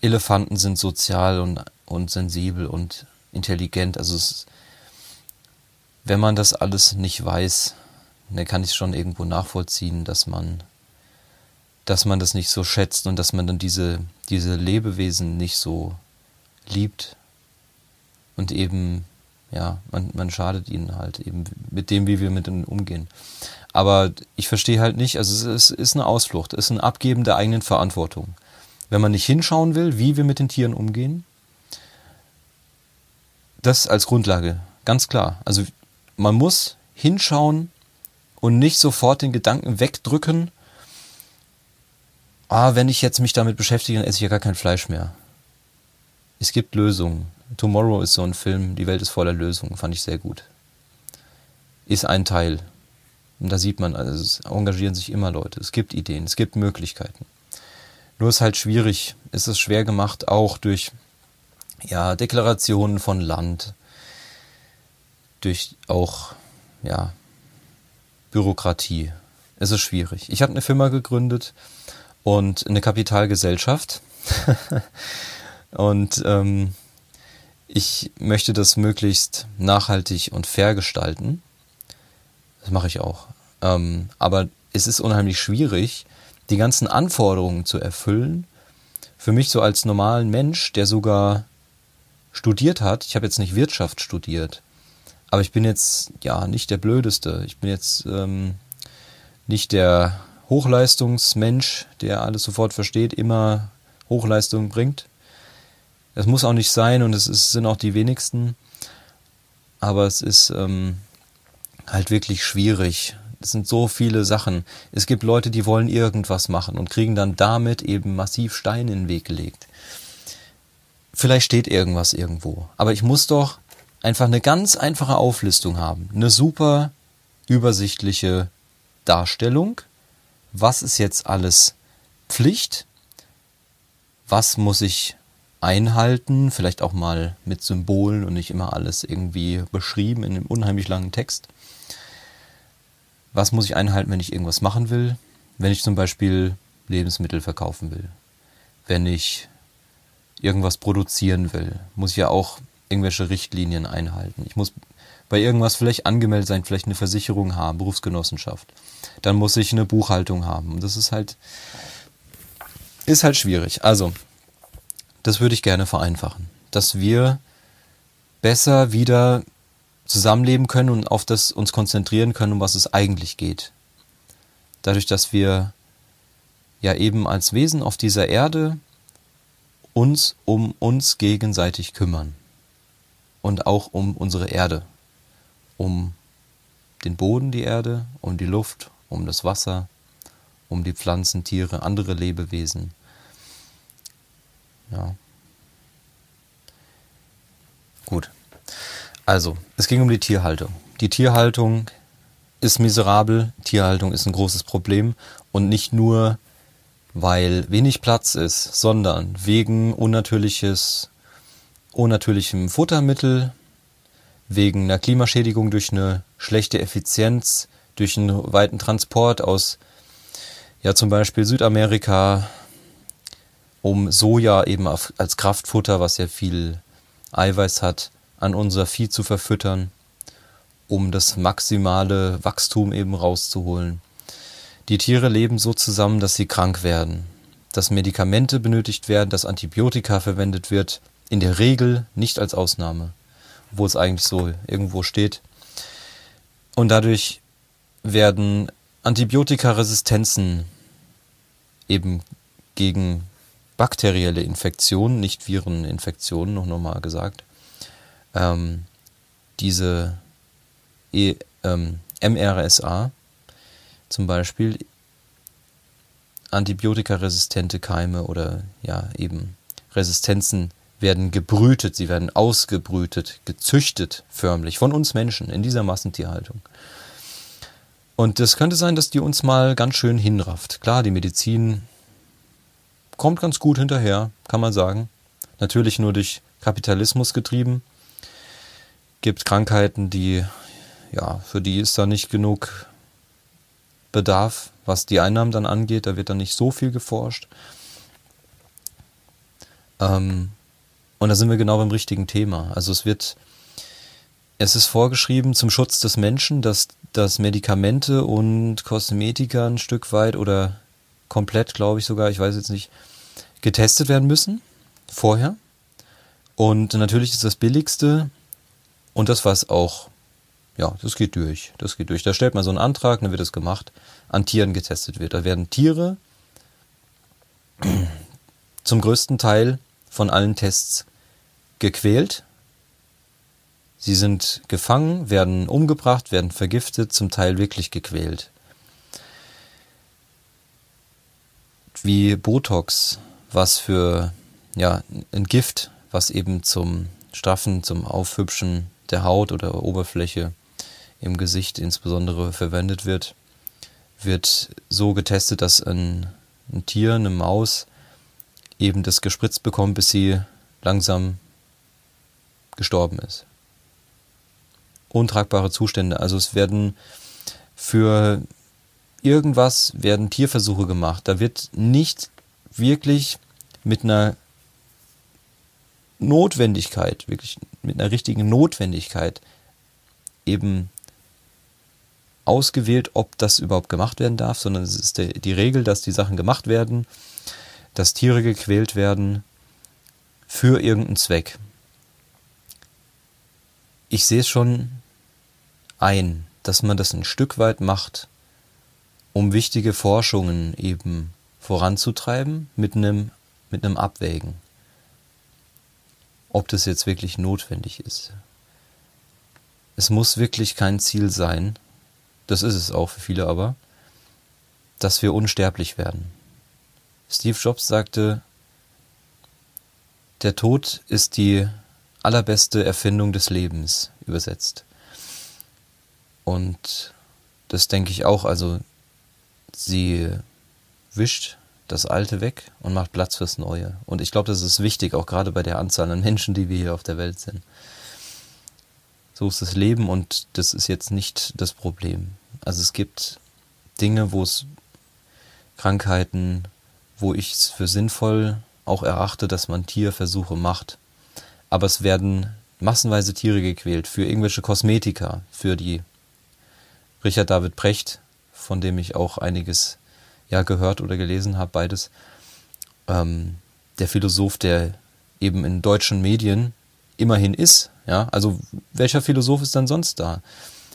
Elefanten sind sozial und, und sensibel und intelligent. Also es, wenn man das alles nicht weiß, dann kann ich schon irgendwo nachvollziehen, dass man, dass man das nicht so schätzt und dass man dann diese, diese Lebewesen nicht so liebt und eben, ja, man, man schadet ihnen halt eben mit dem, wie wir mit ihnen umgehen. Aber ich verstehe halt nicht, also es ist eine Ausflucht, es ist ein Abgeben der eigenen Verantwortung. Wenn man nicht hinschauen will, wie wir mit den Tieren umgehen, das als Grundlage, ganz klar. Also man muss hinschauen und nicht sofort den Gedanken wegdrücken, ah, wenn ich jetzt mich damit beschäftige, dann esse ich ja gar kein Fleisch mehr. Es gibt Lösungen. Tomorrow ist so ein Film, die Welt ist voller Lösungen, fand ich sehr gut. Ist ein Teil. Und da sieht man, also es engagieren sich immer Leute. Es gibt Ideen, es gibt Möglichkeiten. Nur ist halt schwierig, ist es schwer gemacht, auch durch ja, Deklarationen von Land, durch auch ja, Bürokratie. Es ist schwierig. Ich habe eine Firma gegründet und eine Kapitalgesellschaft. und ähm, ich möchte das möglichst nachhaltig und fair gestalten. Das mache ich auch. Ähm, aber es ist unheimlich schwierig, die ganzen Anforderungen zu erfüllen. Für mich so als normalen Mensch, der sogar studiert hat, ich habe jetzt nicht Wirtschaft studiert, aber ich bin jetzt ja nicht der Blödeste. Ich bin jetzt ähm, nicht der Hochleistungsmensch, der alles sofort versteht, immer Hochleistung bringt. Es muss auch nicht sein und es ist, sind auch die wenigsten. Aber es ist ähm, halt wirklich schwierig. Es sind so viele Sachen. Es gibt Leute, die wollen irgendwas machen und kriegen dann damit eben massiv Steine in den Weg gelegt. Vielleicht steht irgendwas irgendwo. Aber ich muss doch einfach eine ganz einfache Auflistung haben. Eine super übersichtliche Darstellung. Was ist jetzt alles Pflicht? Was muss ich einhalten, vielleicht auch mal mit Symbolen und nicht immer alles irgendwie beschrieben in einem unheimlich langen Text. Was muss ich einhalten, wenn ich irgendwas machen will? Wenn ich zum Beispiel Lebensmittel verkaufen will. Wenn ich irgendwas produzieren will, muss ich ja auch irgendwelche Richtlinien einhalten. Ich muss bei irgendwas vielleicht angemeldet sein, vielleicht eine Versicherung haben, Berufsgenossenschaft. Dann muss ich eine Buchhaltung haben. Und das ist halt ist halt schwierig. Also, das würde ich gerne vereinfachen. Dass wir besser wieder zusammenleben können und auf das uns konzentrieren können, um was es eigentlich geht. Dadurch, dass wir ja eben als Wesen auf dieser Erde uns um uns gegenseitig kümmern. Und auch um unsere Erde. Um den Boden, die Erde, um die Luft, um das Wasser, um die Pflanzen, Tiere, andere Lebewesen. Ja. Gut. Also, es ging um die Tierhaltung. Die Tierhaltung ist miserabel, Tierhaltung ist ein großes Problem und nicht nur, weil wenig Platz ist, sondern wegen unnatürliches, unnatürlichem Futtermittel, wegen einer Klimaschädigung durch eine schlechte Effizienz, durch einen weiten Transport aus, ja zum Beispiel Südamerika, um Soja eben als Kraftfutter, was ja viel Eiweiß hat, an unser Vieh zu verfüttern, um das maximale Wachstum eben rauszuholen. Die Tiere leben so zusammen, dass sie krank werden, dass Medikamente benötigt werden, dass Antibiotika verwendet wird, in der Regel nicht als Ausnahme, wo es eigentlich so irgendwo steht. Und dadurch werden Antibiotikaresistenzen eben gegen bakterielle Infektionen, nicht Vireninfektionen, noch nochmal gesagt, ähm, diese e, ähm, MRSA zum Beispiel antibiotikaresistente Keime oder ja eben Resistenzen werden gebrütet, sie werden ausgebrütet, gezüchtet förmlich von uns Menschen in dieser Massentierhaltung. Und es könnte sein, dass die uns mal ganz schön hinrafft. Klar, die Medizin kommt ganz gut hinterher, kann man sagen. Natürlich nur durch Kapitalismus getrieben gibt Krankheiten, die, ja, für die ist da nicht genug Bedarf, was die Einnahmen dann angeht. Da wird dann nicht so viel geforscht. Ähm, und da sind wir genau beim richtigen Thema. Also es wird, es ist vorgeschrieben zum Schutz des Menschen, dass, dass Medikamente und Kosmetika ein Stück weit oder komplett, glaube ich sogar, ich weiß jetzt nicht, getestet werden müssen vorher. Und natürlich ist das Billigste und das, was auch, ja, das geht durch. Das geht durch. Da stellt man so einen Antrag, dann wird es gemacht, an Tieren getestet wird. Da werden Tiere zum größten Teil von allen Tests gequält. Sie sind gefangen, werden umgebracht, werden vergiftet, zum Teil wirklich gequält. Wie Botox, was für ja, ein Gift, was eben zum Straffen, zum Aufhübschen der Haut oder Oberfläche im Gesicht insbesondere verwendet wird, wird so getestet, dass ein, ein Tier, eine Maus, eben das gespritzt bekommt, bis sie langsam gestorben ist. Untragbare Zustände. Also es werden für irgendwas werden Tierversuche gemacht. Da wird nicht wirklich mit einer Notwendigkeit, wirklich mit einer richtigen Notwendigkeit eben ausgewählt, ob das überhaupt gemacht werden darf, sondern es ist die Regel, dass die Sachen gemacht werden, dass Tiere gequält werden für irgendeinen Zweck. Ich sehe es schon ein, dass man das ein Stück weit macht, um wichtige Forschungen eben voranzutreiben mit einem, mit einem Abwägen ob das jetzt wirklich notwendig ist. Es muss wirklich kein Ziel sein, das ist es auch für viele aber, dass wir unsterblich werden. Steve Jobs sagte, der Tod ist die allerbeste Erfindung des Lebens, übersetzt. Und das denke ich auch, also sie wischt das Alte weg und macht Platz fürs Neue. Und ich glaube, das ist wichtig, auch gerade bei der Anzahl an Menschen, die wir hier auf der Welt sind. So ist das Leben und das ist jetzt nicht das Problem. Also es gibt Dinge, wo es Krankheiten, wo ich es für sinnvoll auch erachte, dass man Tierversuche macht. Aber es werden massenweise Tiere gequält für irgendwelche Kosmetika, für die Richard David Precht, von dem ich auch einiges ja gehört oder gelesen habe, beides. ähm, der Philosoph, der eben in deutschen Medien immerhin ist. Ja, also welcher Philosoph ist dann sonst da?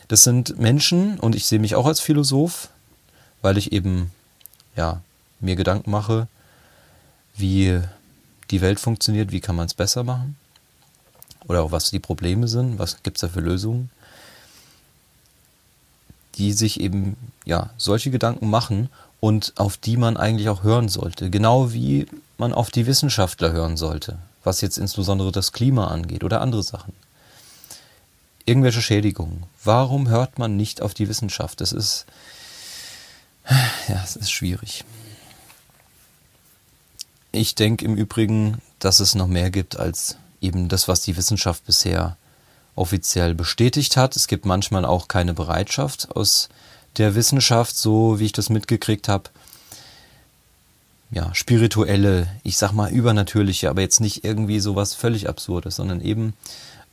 Das sind Menschen und ich sehe mich auch als Philosoph, weil ich eben ja mir Gedanken mache, wie die Welt funktioniert, wie kann man es besser machen oder auch was die Probleme sind, was gibt es da für Lösungen, die sich eben ja solche Gedanken machen und auf die man eigentlich auch hören sollte, genau wie man auf die Wissenschaftler hören sollte, was jetzt insbesondere das Klima angeht oder andere Sachen. Irgendwelche Schädigungen. Warum hört man nicht auf die Wissenschaft? Das ist ja, es ist schwierig. Ich denke im Übrigen, dass es noch mehr gibt als eben das, was die Wissenschaft bisher offiziell bestätigt hat. Es gibt manchmal auch keine Bereitschaft aus der Wissenschaft, so wie ich das mitgekriegt habe. Ja, spirituelle, ich sag mal übernatürliche, aber jetzt nicht irgendwie sowas völlig Absurdes, sondern eben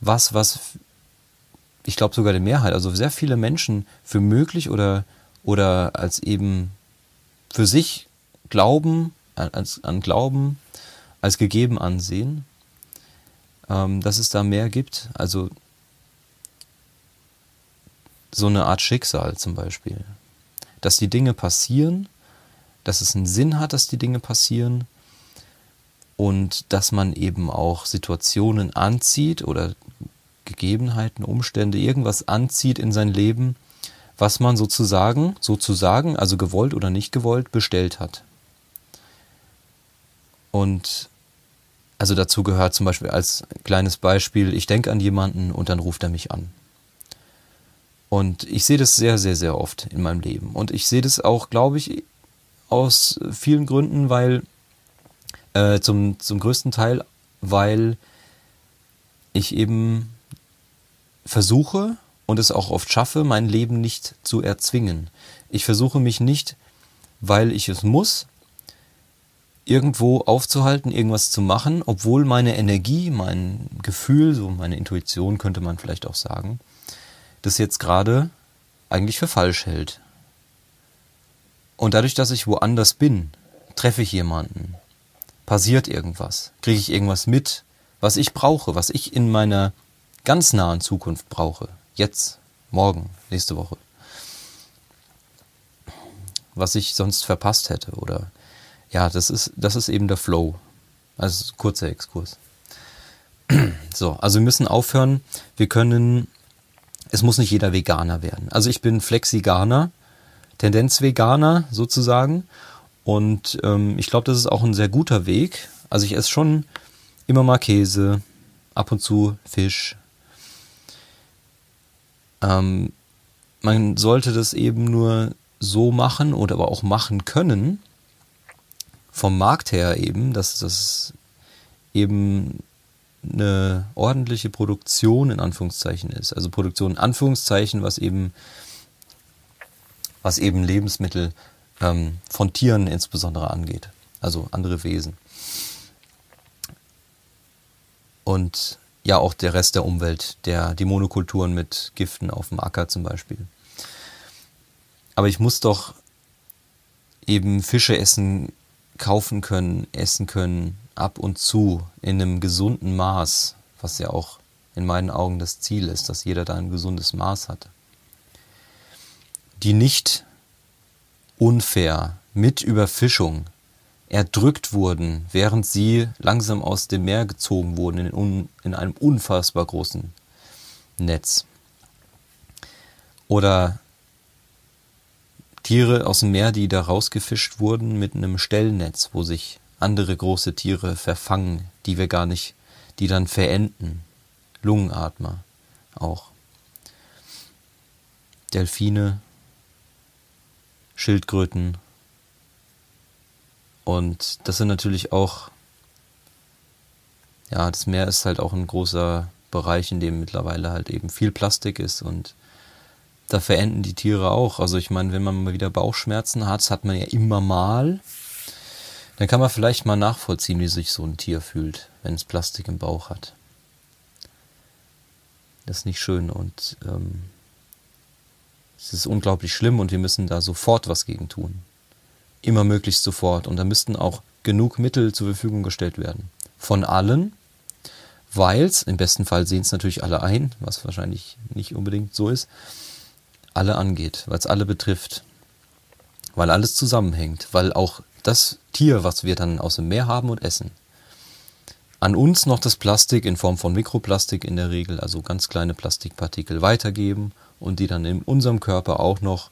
was, was ich glaube sogar die Mehrheit, also sehr viele Menschen für möglich oder, oder als eben für sich glauben als, an Glauben als gegeben ansehen, ähm, dass es da mehr gibt. Also so eine Art Schicksal zum Beispiel. Dass die Dinge passieren, dass es einen Sinn hat, dass die Dinge passieren und dass man eben auch Situationen anzieht oder Gegebenheiten, Umstände, irgendwas anzieht in sein Leben, was man sozusagen, sozusagen, also gewollt oder nicht gewollt, bestellt hat. Und also dazu gehört zum Beispiel als kleines Beispiel, ich denke an jemanden und dann ruft er mich an. Und ich sehe das sehr, sehr, sehr oft in meinem Leben. Und ich sehe das auch, glaube ich, aus vielen Gründen, weil äh, zum, zum größten Teil, weil ich eben versuche und es auch oft schaffe, mein Leben nicht zu erzwingen. Ich versuche mich nicht, weil ich es muss, irgendwo aufzuhalten, irgendwas zu machen, obwohl meine Energie, mein Gefühl, so meine Intuition könnte man vielleicht auch sagen, das jetzt gerade eigentlich für falsch hält. Und dadurch, dass ich woanders bin, treffe ich jemanden, passiert irgendwas, kriege ich irgendwas mit, was ich brauche, was ich in meiner ganz nahen Zukunft brauche. Jetzt, morgen, nächste Woche. Was ich sonst verpasst hätte oder ja, das ist, das ist eben der Flow. Also kurzer Exkurs. So, also wir müssen aufhören. Wir können, es muss nicht jeder Veganer werden. Also ich bin Flexiganer, Tendenz-Veganer sozusagen. Und ähm, ich glaube, das ist auch ein sehr guter Weg. Also ich esse schon immer mal Käse, ab und zu Fisch. Ähm, man sollte das eben nur so machen oder aber auch machen können, vom Markt her eben, dass das eben eine ordentliche Produktion in Anführungszeichen ist. Also Produktion in Anführungszeichen, was eben, was eben Lebensmittel ähm, von Tieren insbesondere angeht. Also andere Wesen. Und ja, auch der Rest der Umwelt, der, die Monokulturen mit Giften auf dem Acker zum Beispiel. Aber ich muss doch eben Fische essen kaufen können, essen können, ab und zu in einem gesunden Maß, was ja auch in meinen Augen das Ziel ist, dass jeder da ein gesundes Maß hat. Die nicht unfair mit Überfischung erdrückt wurden, während sie langsam aus dem Meer gezogen wurden in, un, in einem unfassbar großen Netz. Oder Tiere aus dem Meer, die da rausgefischt wurden mit einem Stellnetz, wo sich andere große Tiere verfangen, die wir gar nicht, die dann verenden. Lungenatmer auch. Delfine, Schildkröten. Und das sind natürlich auch, ja, das Meer ist halt auch ein großer Bereich, in dem mittlerweile halt eben viel Plastik ist und da verenden die Tiere auch. Also ich meine, wenn man mal wieder Bauchschmerzen hat, hat man ja immer mal, dann kann man vielleicht mal nachvollziehen, wie sich so ein Tier fühlt, wenn es Plastik im Bauch hat. Das ist nicht schön und ähm, es ist unglaublich schlimm und wir müssen da sofort was gegen tun. Immer möglichst sofort. Und da müssten auch genug Mittel zur Verfügung gestellt werden. Von allen, weil es, im besten Fall sehen es natürlich alle ein, was wahrscheinlich nicht unbedingt so ist, alle angeht, weil es alle betrifft, weil alles zusammenhängt, weil auch das Tier, was wir dann aus dem Meer haben und essen, an uns noch das Plastik in Form von Mikroplastik in der Regel, also ganz kleine Plastikpartikel weitergeben und die dann in unserem Körper auch noch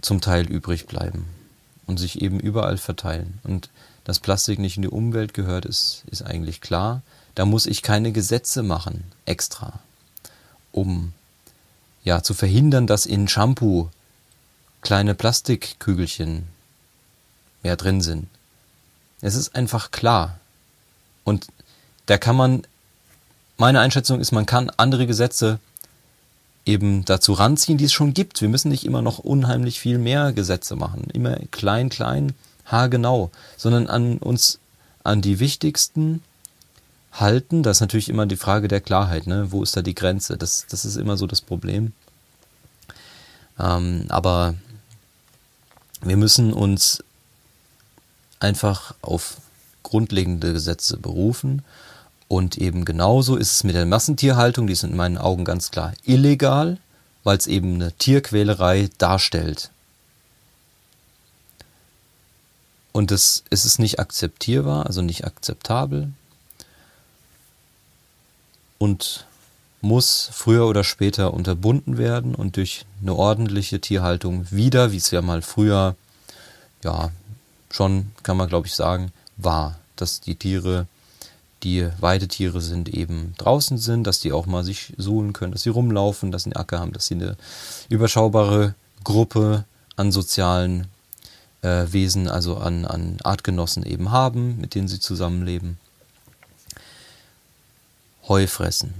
zum Teil übrig bleiben und sich eben überall verteilen. Und dass Plastik nicht in die Umwelt gehört, ist, ist eigentlich klar. Da muss ich keine Gesetze machen, extra, um ja zu verhindern, dass in Shampoo kleine Plastikkügelchen mehr drin sind. Es ist einfach klar, und da kann man, meine Einschätzung ist, man kann andere Gesetze eben dazu ranziehen, die es schon gibt. Wir müssen nicht immer noch unheimlich viel mehr Gesetze machen, immer klein, klein, haargenau, sondern an uns, an die wichtigsten halten. Das ist natürlich immer die Frage der Klarheit, ne? Wo ist da die Grenze? Das, das ist immer so das Problem. Ähm, aber wir müssen uns einfach auf grundlegende Gesetze berufen. Und eben genauso ist es mit der Massentierhaltung, die ist in meinen Augen ganz klar illegal, weil es eben eine Tierquälerei darstellt. Und es, es ist nicht akzeptierbar, also nicht akzeptabel und muss früher oder später unterbunden werden und durch eine ordentliche Tierhaltung wieder, wie es ja mal früher, ja, schon, kann man glaube ich sagen, war, dass die Tiere, die Weidetiere sind, eben draußen sind, dass die auch mal sich suhlen können, dass sie rumlaufen, dass sie einen Acker haben, dass sie eine überschaubare Gruppe an sozialen äh, Wesen, also an, an Artgenossen eben haben, mit denen sie zusammenleben. Heu fressen.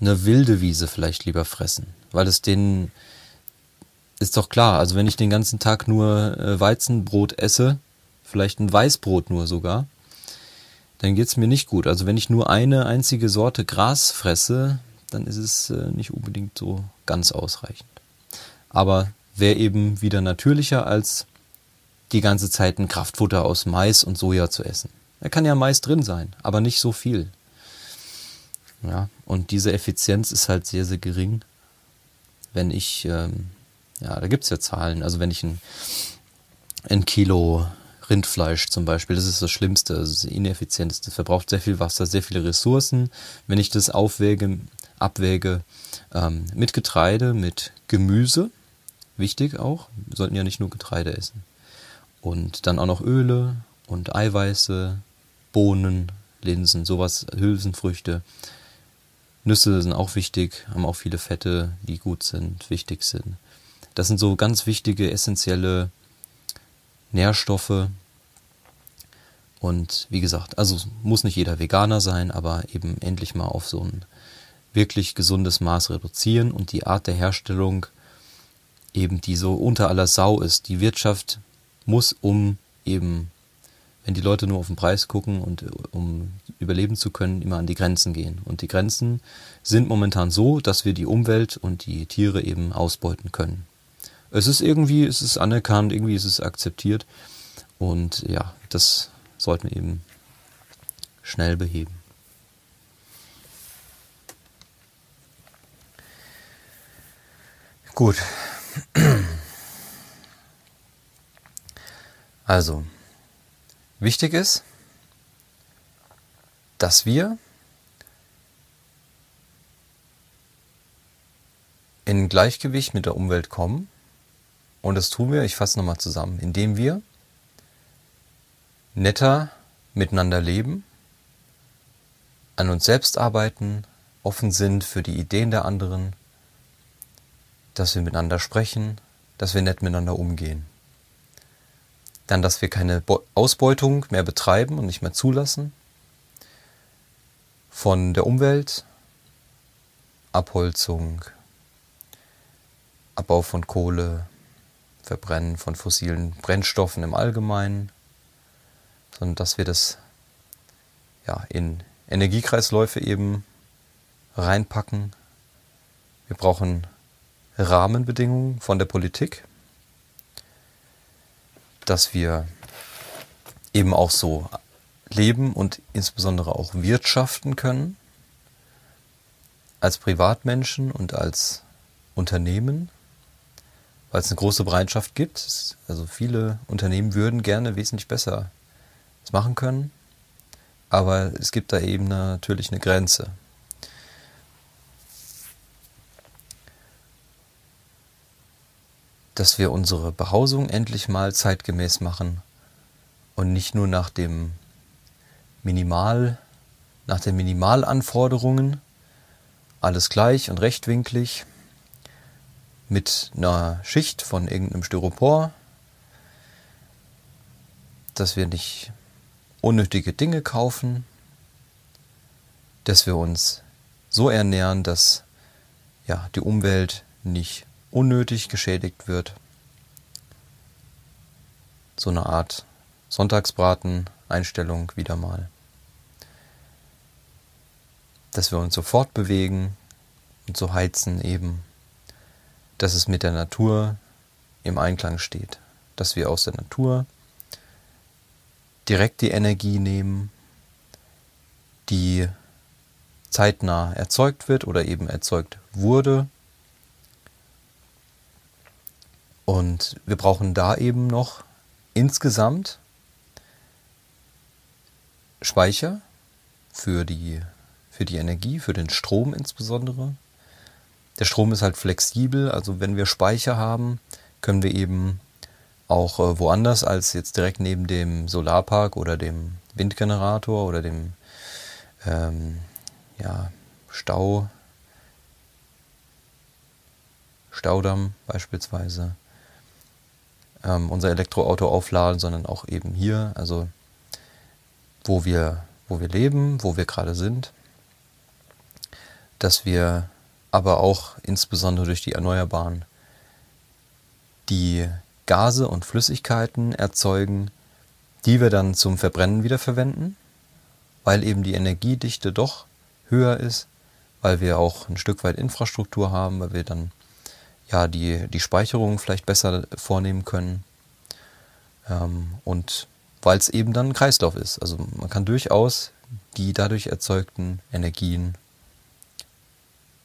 Eine wilde Wiese vielleicht lieber fressen, weil es denen ist doch klar, also wenn ich den ganzen Tag nur äh, Weizenbrot esse, vielleicht ein Weißbrot nur sogar, dann geht es mir nicht gut. Also wenn ich nur eine einzige Sorte Gras fresse, dann ist es äh, nicht unbedingt so ganz ausreichend. Aber wäre eben wieder natürlicher, als die ganze Zeit ein Kraftfutter aus Mais und Soja zu essen. Da kann ja Mais drin sein, aber nicht so viel. Ja, und diese Effizienz ist halt sehr, sehr gering. Wenn ich, ähm, ja, da gibt es ja Zahlen, also wenn ich ein, ein Kilo Rindfleisch zum Beispiel, das ist das Schlimmste, das ist das Ineffizienteste. verbraucht sehr viel Wasser, sehr viele Ressourcen. Wenn ich das aufwäge, abwäge ähm, mit Getreide, mit Gemüse, wichtig auch, wir sollten ja nicht nur Getreide essen. Und dann auch noch Öle und Eiweiße, Bohnen, Linsen, sowas, Hülsenfrüchte. Nüsse sind auch wichtig, haben auch viele Fette, die gut sind, wichtig sind. Das sind so ganz wichtige, essentielle Nährstoffe. Und wie gesagt, also muss nicht jeder Veganer sein, aber eben endlich mal auf so ein wirklich gesundes Maß reduzieren und die Art der Herstellung eben die so unter aller Sau ist. Die Wirtschaft muss um eben, wenn die Leute nur auf den Preis gucken und um überleben zu können, immer an die Grenzen gehen. Und die Grenzen sind momentan so, dass wir die Umwelt und die Tiere eben ausbeuten können es ist irgendwie, es ist anerkannt, irgendwie ist es akzeptiert. Und ja, das sollten wir eben schnell beheben. Gut. Also, wichtig ist, dass wir in Gleichgewicht mit der Umwelt kommen und das tun wir, ich fasse nochmal zusammen, indem wir netter miteinander leben, an uns selbst arbeiten, offen sind für die Ideen der anderen, dass wir miteinander sprechen, dass wir nett miteinander umgehen. Dann, dass wir keine Ausbeutung mehr betreiben und nicht mehr zulassen von der Umwelt, Abholzung, Abbau von Kohle, Verbrennen von fossilen Brennstoffen im Allgemeinen, sondern dass wir das ja, in Energiekreisläufe eben reinpacken. Wir brauchen Rahmenbedingungen von der Politik, dass wir eben auch so leben und insbesondere auch wirtschaften können, als Privatmenschen und als Unternehmen, weil es eine große Bereitschaft gibt. Also viele Unternehmen würden gerne wesentlich besser es machen können, aber es gibt da eben natürlich eine Grenze. Dass wir unsere Behausung endlich mal zeitgemäß machen und nicht nur nach dem Minimal, nach den Minimalanforderungen, alles gleich und rechtwinklig, mit einer Schicht von irgendeinem Styropor, dass wir nicht unnötige Dinge kaufen, dass wir uns so ernähren, dass ja, die Umwelt nicht unnötig geschädigt wird. So eine Art Sonntagsbraten-Einstellung wieder mal. Dass wir uns sofort bewegen und so heizen eben, dass es mit der Natur im Einklang steht, dass wir aus der Natur direkt die Energie nehmen, die zeitnah erzeugt wird oder eben erzeugt wurde. Und wir brauchen da eben noch insgesamt Speicher für die, für die Energie, für den Strom insbesondere. Der Strom ist halt flexibel, also wenn wir Speicher haben, können wir eben auch äh, woanders als jetzt direkt neben dem Solarpark oder dem Windgenerator oder dem ähm, ja, Stau, Staudamm beispielsweise ähm, unser Elektroauto aufladen, sondern auch eben hier, also wo wir, wo wir leben, wo wir gerade sind, dass wir aber auch insbesondere durch die Erneuerbaren die Gase und Flüssigkeiten erzeugen, die wir dann zum Verbrennen wiederverwenden, weil eben die Energiedichte doch höher ist, weil wir auch ein Stück weit Infrastruktur haben, weil wir dann ja die, die Speicherung vielleicht besser vornehmen können ähm, und weil es eben dann ein Kreislauf ist. Also man kann durchaus die dadurch erzeugten Energien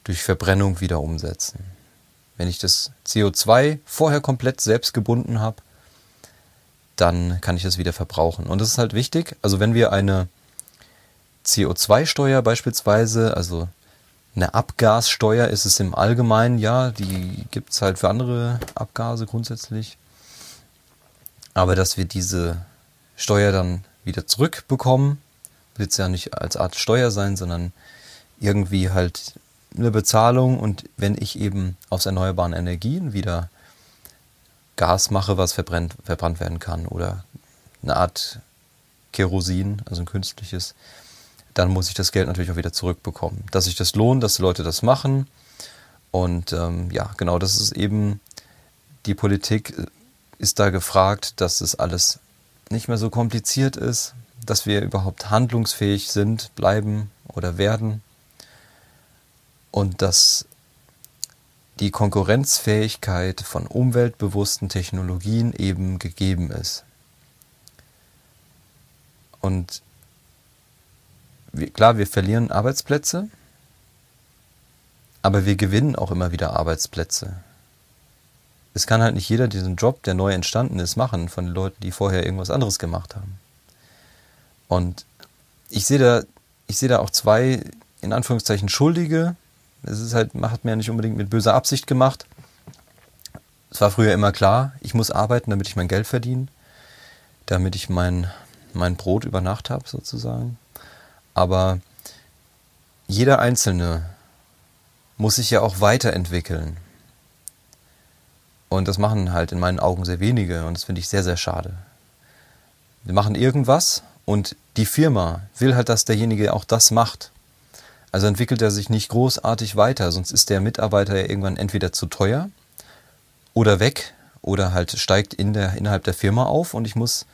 durch Verbrennung wieder umsetzen. Wenn ich das CO2 vorher komplett selbst gebunden habe, dann kann ich es wieder verbrauchen. Und das ist halt wichtig. Also wenn wir eine CO2-Steuer beispielsweise, also eine Abgassteuer ist es im Allgemeinen, ja, die gibt es halt für andere Abgase grundsätzlich. Aber dass wir diese Steuer dann wieder zurückbekommen, wird es ja nicht als Art Steuer sein, sondern irgendwie halt eine Bezahlung und wenn ich eben aus erneuerbaren Energien wieder Gas mache, was verbrennt, verbrannt werden kann oder eine Art Kerosin, also ein künstliches, dann muss ich das Geld natürlich auch wieder zurückbekommen. Dass sich das lohnt, dass die Leute das machen. Und ähm, ja, genau, das ist eben die Politik ist da gefragt, dass es alles nicht mehr so kompliziert ist, dass wir überhaupt handlungsfähig sind, bleiben oder werden und dass die Konkurrenzfähigkeit von umweltbewussten Technologien eben gegeben ist. Und wir, klar, wir verlieren Arbeitsplätze, aber wir gewinnen auch immer wieder Arbeitsplätze. Es kann halt nicht jeder diesen Job, der neu entstanden ist, machen von den Leuten, die vorher irgendwas anderes gemacht haben. Und ich sehe da, ich sehe da auch zwei, in Anführungszeichen, Schuldige. Es ist halt, hat mir ja nicht unbedingt mit böser Absicht gemacht. Es war früher immer klar, ich muss arbeiten, damit ich mein Geld verdiene, damit ich mein, mein Brot über Nacht habe, sozusagen. Aber jeder Einzelne muss sich ja auch weiterentwickeln. Und das machen halt in meinen Augen sehr wenige und das finde ich sehr, sehr schade. Wir machen irgendwas und die Firma will halt, dass derjenige auch das macht. Also entwickelt er sich nicht großartig weiter, sonst ist der Mitarbeiter ja irgendwann entweder zu teuer oder weg oder halt steigt in der, innerhalb der Firma auf und ich muss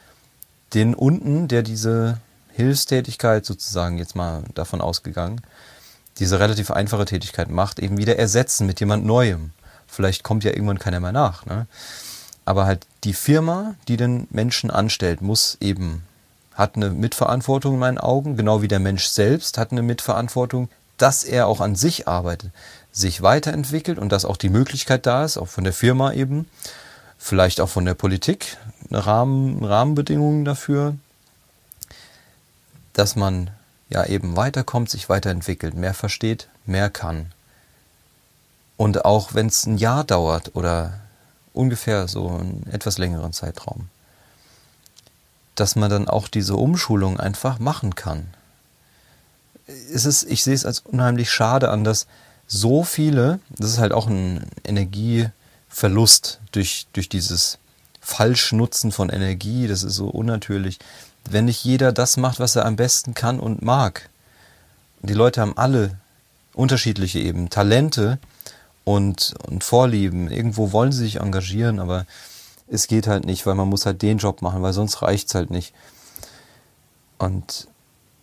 den unten, der diese Hilfstätigkeit sozusagen jetzt mal davon ausgegangen, diese relativ einfache Tätigkeit macht, eben wieder ersetzen mit jemand Neuem. Vielleicht kommt ja irgendwann keiner mehr nach. Ne? Aber halt die Firma, die den Menschen anstellt, muss eben hat eine Mitverantwortung in meinen Augen, genau wie der Mensch selbst hat eine Mitverantwortung, dass er auch an sich arbeitet, sich weiterentwickelt und dass auch die Möglichkeit da ist, auch von der Firma eben, vielleicht auch von der Politik, Rahmen, Rahmenbedingungen dafür, dass man ja eben weiterkommt, sich weiterentwickelt, mehr versteht, mehr kann. Und auch wenn es ein Jahr dauert oder ungefähr so einen etwas längeren Zeitraum, dass man dann auch diese Umschulung einfach machen kann. Es ist, ich sehe es als unheimlich schade an, dass so viele, das ist halt auch ein Energieverlust durch, durch dieses Falschnutzen von Energie, das ist so unnatürlich, wenn nicht jeder das macht, was er am besten kann und mag. Die Leute haben alle unterschiedliche eben Talente und, und Vorlieben. Irgendwo wollen sie sich engagieren, aber es geht halt nicht, weil man muss halt den Job machen, weil sonst reicht es halt nicht. Und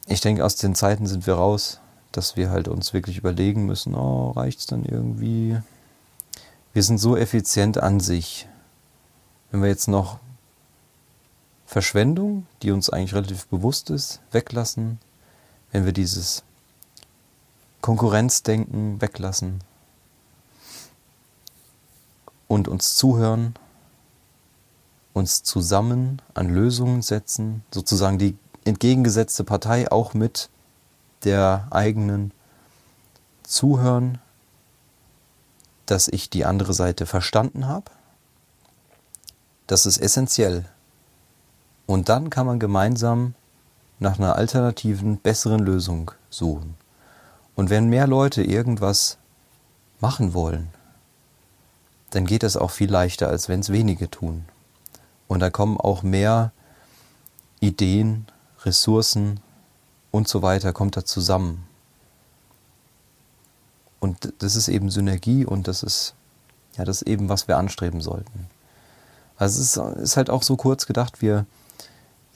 ich denke, aus den Zeiten sind wir raus, dass wir halt uns wirklich überlegen müssen, oh, reicht es dann irgendwie? Wir sind so effizient an sich. Wenn wir jetzt noch Verschwendung, die uns eigentlich relativ bewusst ist, weglassen, wenn wir dieses Konkurrenzdenken weglassen und uns zuhören, uns zusammen an Lösungen setzen, sozusagen die entgegengesetzte Partei auch mit der eigenen zuhören, dass ich die andere Seite verstanden habe. Das ist essentiell und dann kann man gemeinsam nach einer alternativen, besseren Lösung suchen. Und wenn mehr Leute irgendwas machen wollen, dann geht es auch viel leichter, als wenn es wenige tun. Und da kommen auch mehr Ideen, Ressourcen und so weiter, kommt da zusammen. Und das ist eben Synergie und das ist, ja, das ist eben, was wir anstreben sollten. Also es ist, halt auch so kurz gedacht, wir,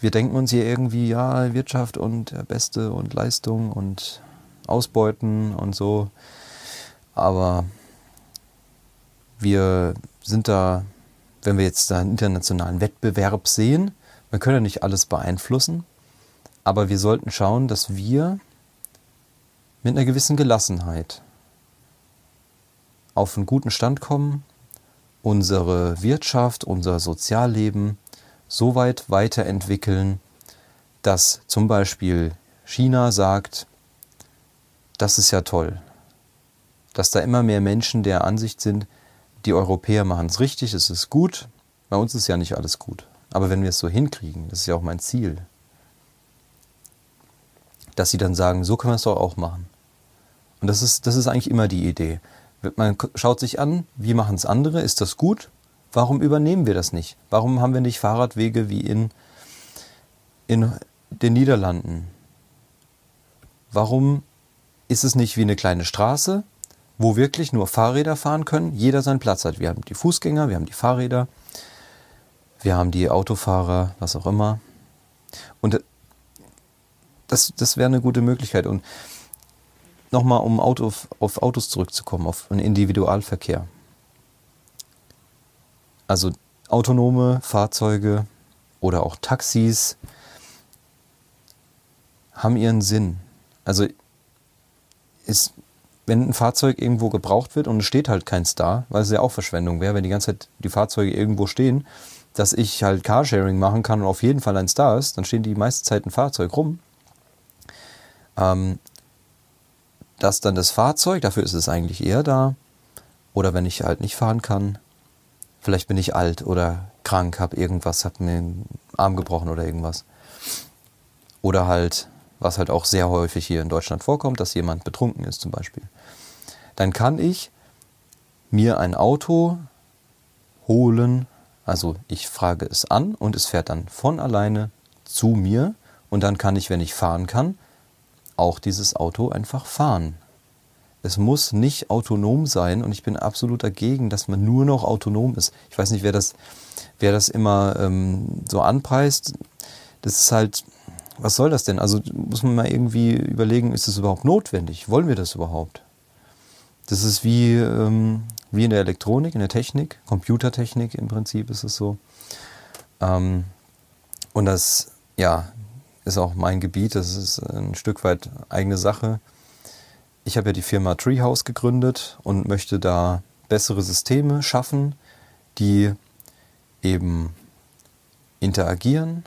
wir denken uns hier irgendwie, ja, Wirtschaft und Beste und Leistung und Ausbeuten und so. Aber wir sind da, wenn wir jetzt einen internationalen Wettbewerb sehen, wir können ja nicht alles beeinflussen, aber wir sollten schauen, dass wir mit einer gewissen Gelassenheit auf einen guten Stand kommen, unsere Wirtschaft, unser Sozialleben so weit weiterentwickeln, dass zum Beispiel China sagt, das ist ja toll, dass da immer mehr Menschen der Ansicht sind, die Europäer machen es richtig, es ist gut, bei uns ist ja nicht alles gut. Aber wenn wir es so hinkriegen, das ist ja auch mein Ziel, dass sie dann sagen, so können wir es doch auch machen. Und das ist, das ist eigentlich immer die Idee. Man schaut sich an, wie machen es andere, ist das gut? Warum übernehmen wir das nicht? Warum haben wir nicht Fahrradwege wie in, in den Niederlanden? Warum ist es nicht wie eine kleine Straße, wo wirklich nur Fahrräder fahren können, jeder seinen Platz hat? Wir haben die Fußgänger, wir haben die Fahrräder, wir haben die Autofahrer, was auch immer. Und das, das wäre eine gute Möglichkeit. Und nochmal, um Auto, auf Autos zurückzukommen, auf den Individualverkehr. Also autonome Fahrzeuge oder auch Taxis haben ihren Sinn. Also ist, wenn ein Fahrzeug irgendwo gebraucht wird und es steht halt keins da, weil es ja auch Verschwendung wäre, wenn die ganze Zeit die Fahrzeuge irgendwo stehen, dass ich halt Carsharing machen kann und auf jeden Fall eins da ist, dann stehen die meiste Zeit ein Fahrzeug rum. Ähm, dass dann das Fahrzeug, dafür ist es eigentlich eher da, oder wenn ich halt nicht fahren kann, Vielleicht bin ich alt oder krank, habe irgendwas, habe mir den Arm gebrochen oder irgendwas. Oder halt, was halt auch sehr häufig hier in Deutschland vorkommt, dass jemand betrunken ist zum Beispiel. Dann kann ich mir ein Auto holen, also ich frage es an und es fährt dann von alleine zu mir und dann kann ich, wenn ich fahren kann, auch dieses Auto einfach fahren. Es muss nicht autonom sein und ich bin absolut dagegen, dass man nur noch autonom ist. Ich weiß nicht, wer das, wer das immer ähm, so anpreist. Das ist halt, was soll das denn? Also muss man mal irgendwie überlegen, ist das überhaupt notwendig? Wollen wir das überhaupt? Das ist wie, ähm, wie in der Elektronik, in der Technik, Computertechnik im Prinzip ist es so. Ähm, und das, ja, ist auch mein Gebiet, das ist ein Stück weit eigene Sache. Ich habe ja die Firma Treehouse gegründet und möchte da bessere Systeme schaffen, die eben interagieren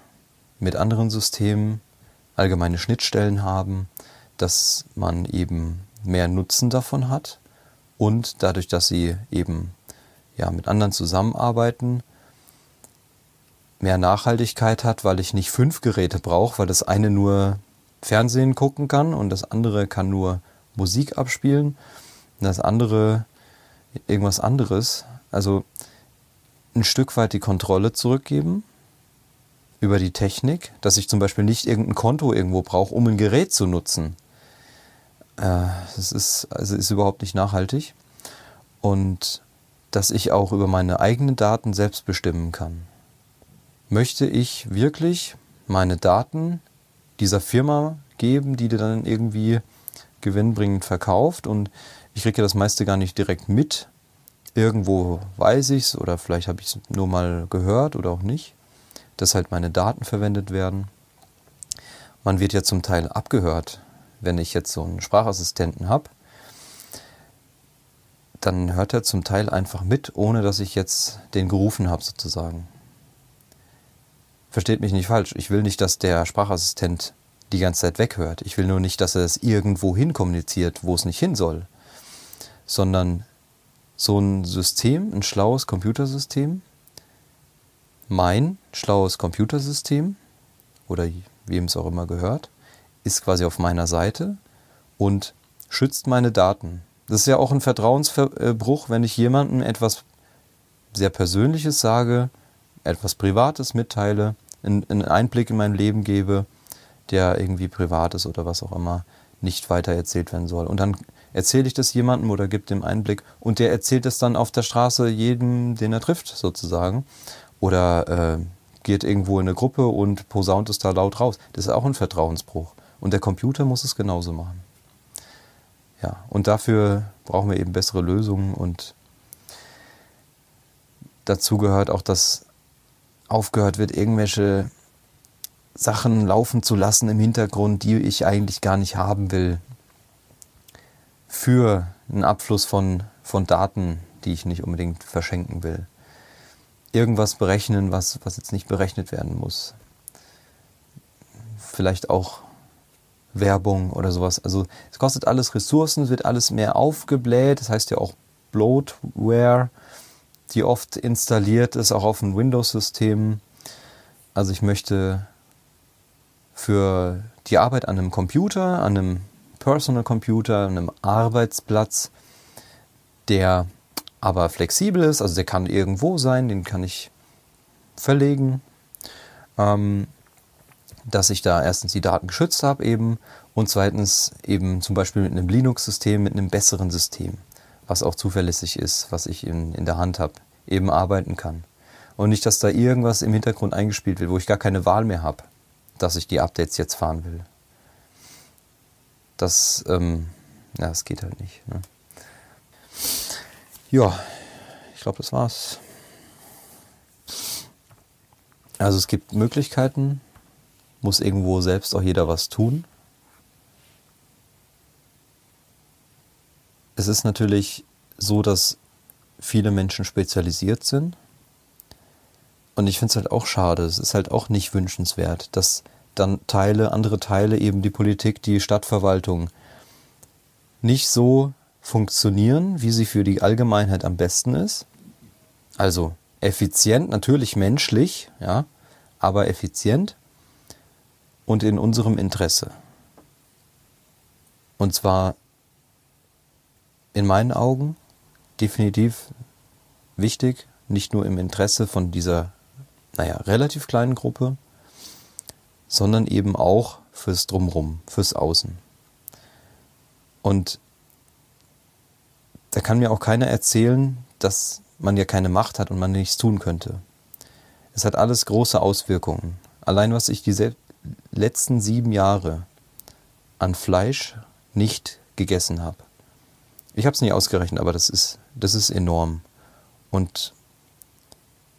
mit anderen Systemen, allgemeine Schnittstellen haben, dass man eben mehr Nutzen davon hat und dadurch, dass sie eben ja, mit anderen zusammenarbeiten, mehr Nachhaltigkeit hat, weil ich nicht fünf Geräte brauche, weil das eine nur Fernsehen gucken kann und das andere kann nur Musik abspielen und das andere irgendwas anderes. Also ein Stück weit die Kontrolle zurückgeben über die Technik, dass ich zum Beispiel nicht irgendein Konto irgendwo brauche, um ein Gerät zu nutzen. Äh, das ist, also ist überhaupt nicht nachhaltig. Und dass ich auch über meine eigenen Daten selbst bestimmen kann. Möchte ich wirklich meine Daten dieser Firma geben, die dir dann irgendwie gewinnbringend verkauft und ich kriege das meiste gar nicht direkt mit. Irgendwo weiß ich es oder vielleicht habe ich es nur mal gehört oder auch nicht, dass halt meine Daten verwendet werden. Man wird ja zum Teil abgehört, wenn ich jetzt so einen Sprachassistenten habe. Dann hört er zum Teil einfach mit, ohne dass ich jetzt den gerufen habe sozusagen. Versteht mich nicht falsch. Ich will nicht, dass der Sprachassistent die ganze Zeit weghört. Ich will nur nicht, dass er es irgendwo hin kommuniziert, wo es nicht hin soll. Sondern so ein System, ein schlaues Computersystem, mein schlaues Computersystem oder wem es auch immer gehört, ist quasi auf meiner Seite und schützt meine Daten. Das ist ja auch ein Vertrauensbruch, wenn ich jemandem etwas sehr Persönliches sage, etwas Privates mitteile, einen Einblick in mein Leben gebe der irgendwie privat ist oder was auch immer, nicht weiter erzählt werden soll. Und dann erzähle ich das jemandem oder gebe dem Einblick und der erzählt es dann auf der Straße jedem, den er trifft, sozusagen. Oder äh, geht irgendwo in eine Gruppe und posaunt es da laut raus. Das ist auch ein Vertrauensbruch. Und der Computer muss es genauso machen. Ja, und dafür brauchen wir eben bessere Lösungen und dazu gehört auch, dass aufgehört wird, irgendwelche Sachen laufen zu lassen im Hintergrund, die ich eigentlich gar nicht haben will, für einen Abfluss von, von Daten, die ich nicht unbedingt verschenken will. Irgendwas berechnen, was, was jetzt nicht berechnet werden muss. Vielleicht auch Werbung oder sowas. Also es kostet alles Ressourcen, es wird alles mehr aufgebläht. Das heißt ja auch Bloatware, die oft installiert ist, auch auf einem Windows-System. Also ich möchte für die Arbeit an einem Computer, an einem Personal Computer, an einem Arbeitsplatz, der aber flexibel ist, also der kann irgendwo sein, den kann ich verlegen, ähm, dass ich da erstens die Daten geschützt habe eben und zweitens eben zum Beispiel mit einem Linux-System, mit einem besseren System, was auch zuverlässig ist, was ich in, in der Hand habe, eben arbeiten kann. Und nicht, dass da irgendwas im Hintergrund eingespielt wird, wo ich gar keine Wahl mehr habe dass ich die Updates jetzt fahren will. Das, ähm, ja, das geht halt nicht. Ne? Ja, ich glaube, das war's. Also es gibt Möglichkeiten, muss irgendwo selbst auch jeder was tun. Es ist natürlich so, dass viele Menschen spezialisiert sind und ich finde es halt auch schade, es ist halt auch nicht wünschenswert, dass dann Teile, andere Teile, eben die Politik, die Stadtverwaltung, nicht so funktionieren, wie sie für die Allgemeinheit am besten ist. Also effizient, natürlich menschlich, ja, aber effizient und in unserem Interesse. Und zwar in meinen Augen definitiv wichtig, nicht nur im Interesse von dieser naja, relativ kleinen Gruppe, sondern eben auch fürs Drumrum, fürs Außen. Und da kann mir auch keiner erzählen, dass man ja keine Macht hat und man nichts tun könnte. Es hat alles große Auswirkungen. Allein was ich die letzten sieben Jahre an Fleisch nicht gegessen habe. Ich habe es nicht ausgerechnet, aber das ist, das ist enorm. Und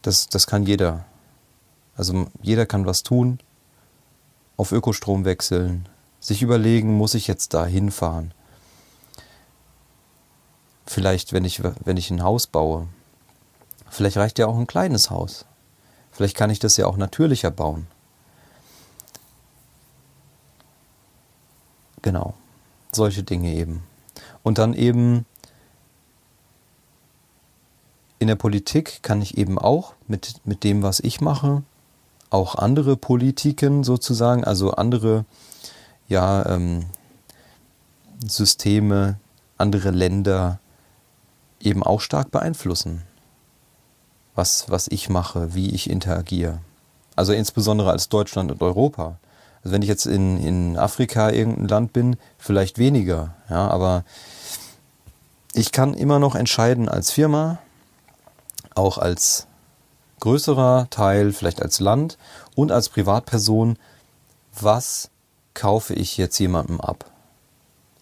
das, das kann jeder also jeder kann was tun, auf Ökostrom wechseln, sich überlegen, muss ich jetzt da hinfahren? Vielleicht, wenn ich, wenn ich ein Haus baue, vielleicht reicht ja auch ein kleines Haus. Vielleicht kann ich das ja auch natürlicher bauen. Genau, solche Dinge eben. Und dann eben in der Politik kann ich eben auch mit, mit dem, was ich mache, auch andere Politiken sozusagen, also andere ja, ähm, Systeme, andere Länder eben auch stark beeinflussen, was, was ich mache, wie ich interagiere. Also insbesondere als Deutschland und Europa. Also wenn ich jetzt in, in Afrika irgendein Land bin, vielleicht weniger, ja, aber ich kann immer noch entscheiden als Firma, auch als größerer Teil, vielleicht als Land und als Privatperson, was kaufe ich jetzt jemandem ab?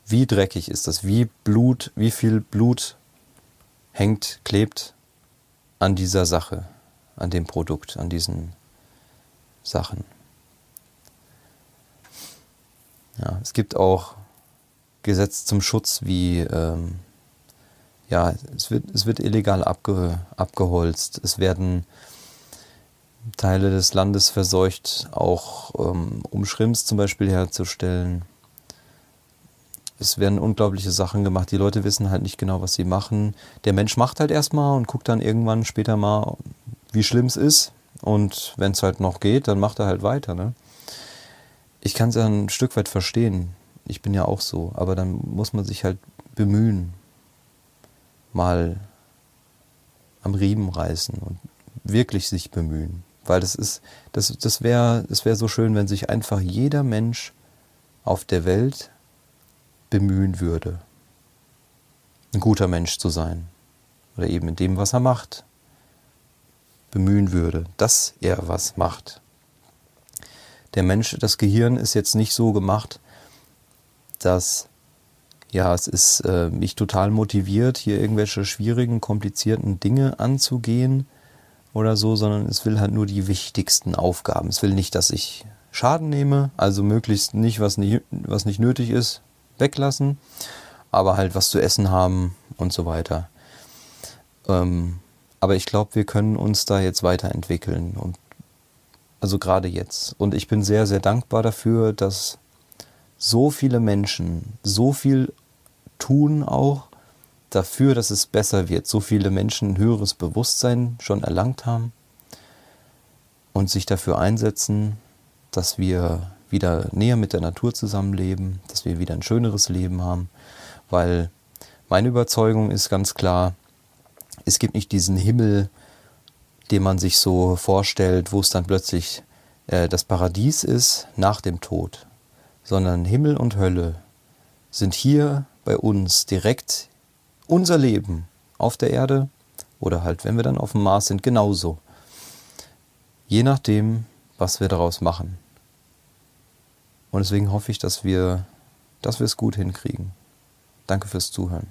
Wie dreckig ist das? Wie Blut, wie viel Blut hängt, klebt an dieser Sache, an dem Produkt, an diesen Sachen? Ja, es gibt auch Gesetz zum Schutz wie ähm, ja, es wird, es wird illegal abge, abgeholzt. Es werden Teile des Landes verseucht, auch ähm, um Schrimps zum Beispiel herzustellen. Es werden unglaubliche Sachen gemacht. Die Leute wissen halt nicht genau, was sie machen. Der Mensch macht halt erstmal und guckt dann irgendwann später mal, wie schlimm es ist. Und wenn es halt noch geht, dann macht er halt weiter. Ne? Ich kann es ja ein Stück weit verstehen. Ich bin ja auch so. Aber dann muss man sich halt bemühen, mal am Riemen reißen und wirklich sich bemühen. Weil das ist, das, das wäre das wär so schön, wenn sich einfach jeder Mensch auf der Welt bemühen würde, ein guter Mensch zu sein. Oder eben in dem, was er macht, bemühen würde, dass er was macht. Der Mensch, das Gehirn ist jetzt nicht so gemacht, dass ja, es ist äh, mich total motiviert, hier irgendwelche schwierigen, komplizierten Dinge anzugehen oder so, sondern es will halt nur die wichtigsten Aufgaben. Es will nicht, dass ich Schaden nehme, also möglichst nicht, was nicht, was nicht nötig ist, weglassen, aber halt was zu essen haben und so weiter. Ähm, aber ich glaube, wir können uns da jetzt weiterentwickeln und also gerade jetzt. Und ich bin sehr, sehr dankbar dafür, dass so viele Menschen so viel tun auch dafür, dass es besser wird. So viele Menschen ein höheres Bewusstsein schon erlangt haben und sich dafür einsetzen, dass wir wieder näher mit der Natur zusammenleben, dass wir wieder ein schöneres Leben haben, weil meine Überzeugung ist ganz klar, es gibt nicht diesen Himmel, den man sich so vorstellt, wo es dann plötzlich äh, das Paradies ist nach dem Tod, sondern Himmel und Hölle sind hier bei uns direkt unser Leben auf der Erde oder halt, wenn wir dann auf dem Mars sind, genauso. Je nachdem, was wir daraus machen. Und deswegen hoffe ich, dass wir, dass wir es gut hinkriegen. Danke fürs Zuhören.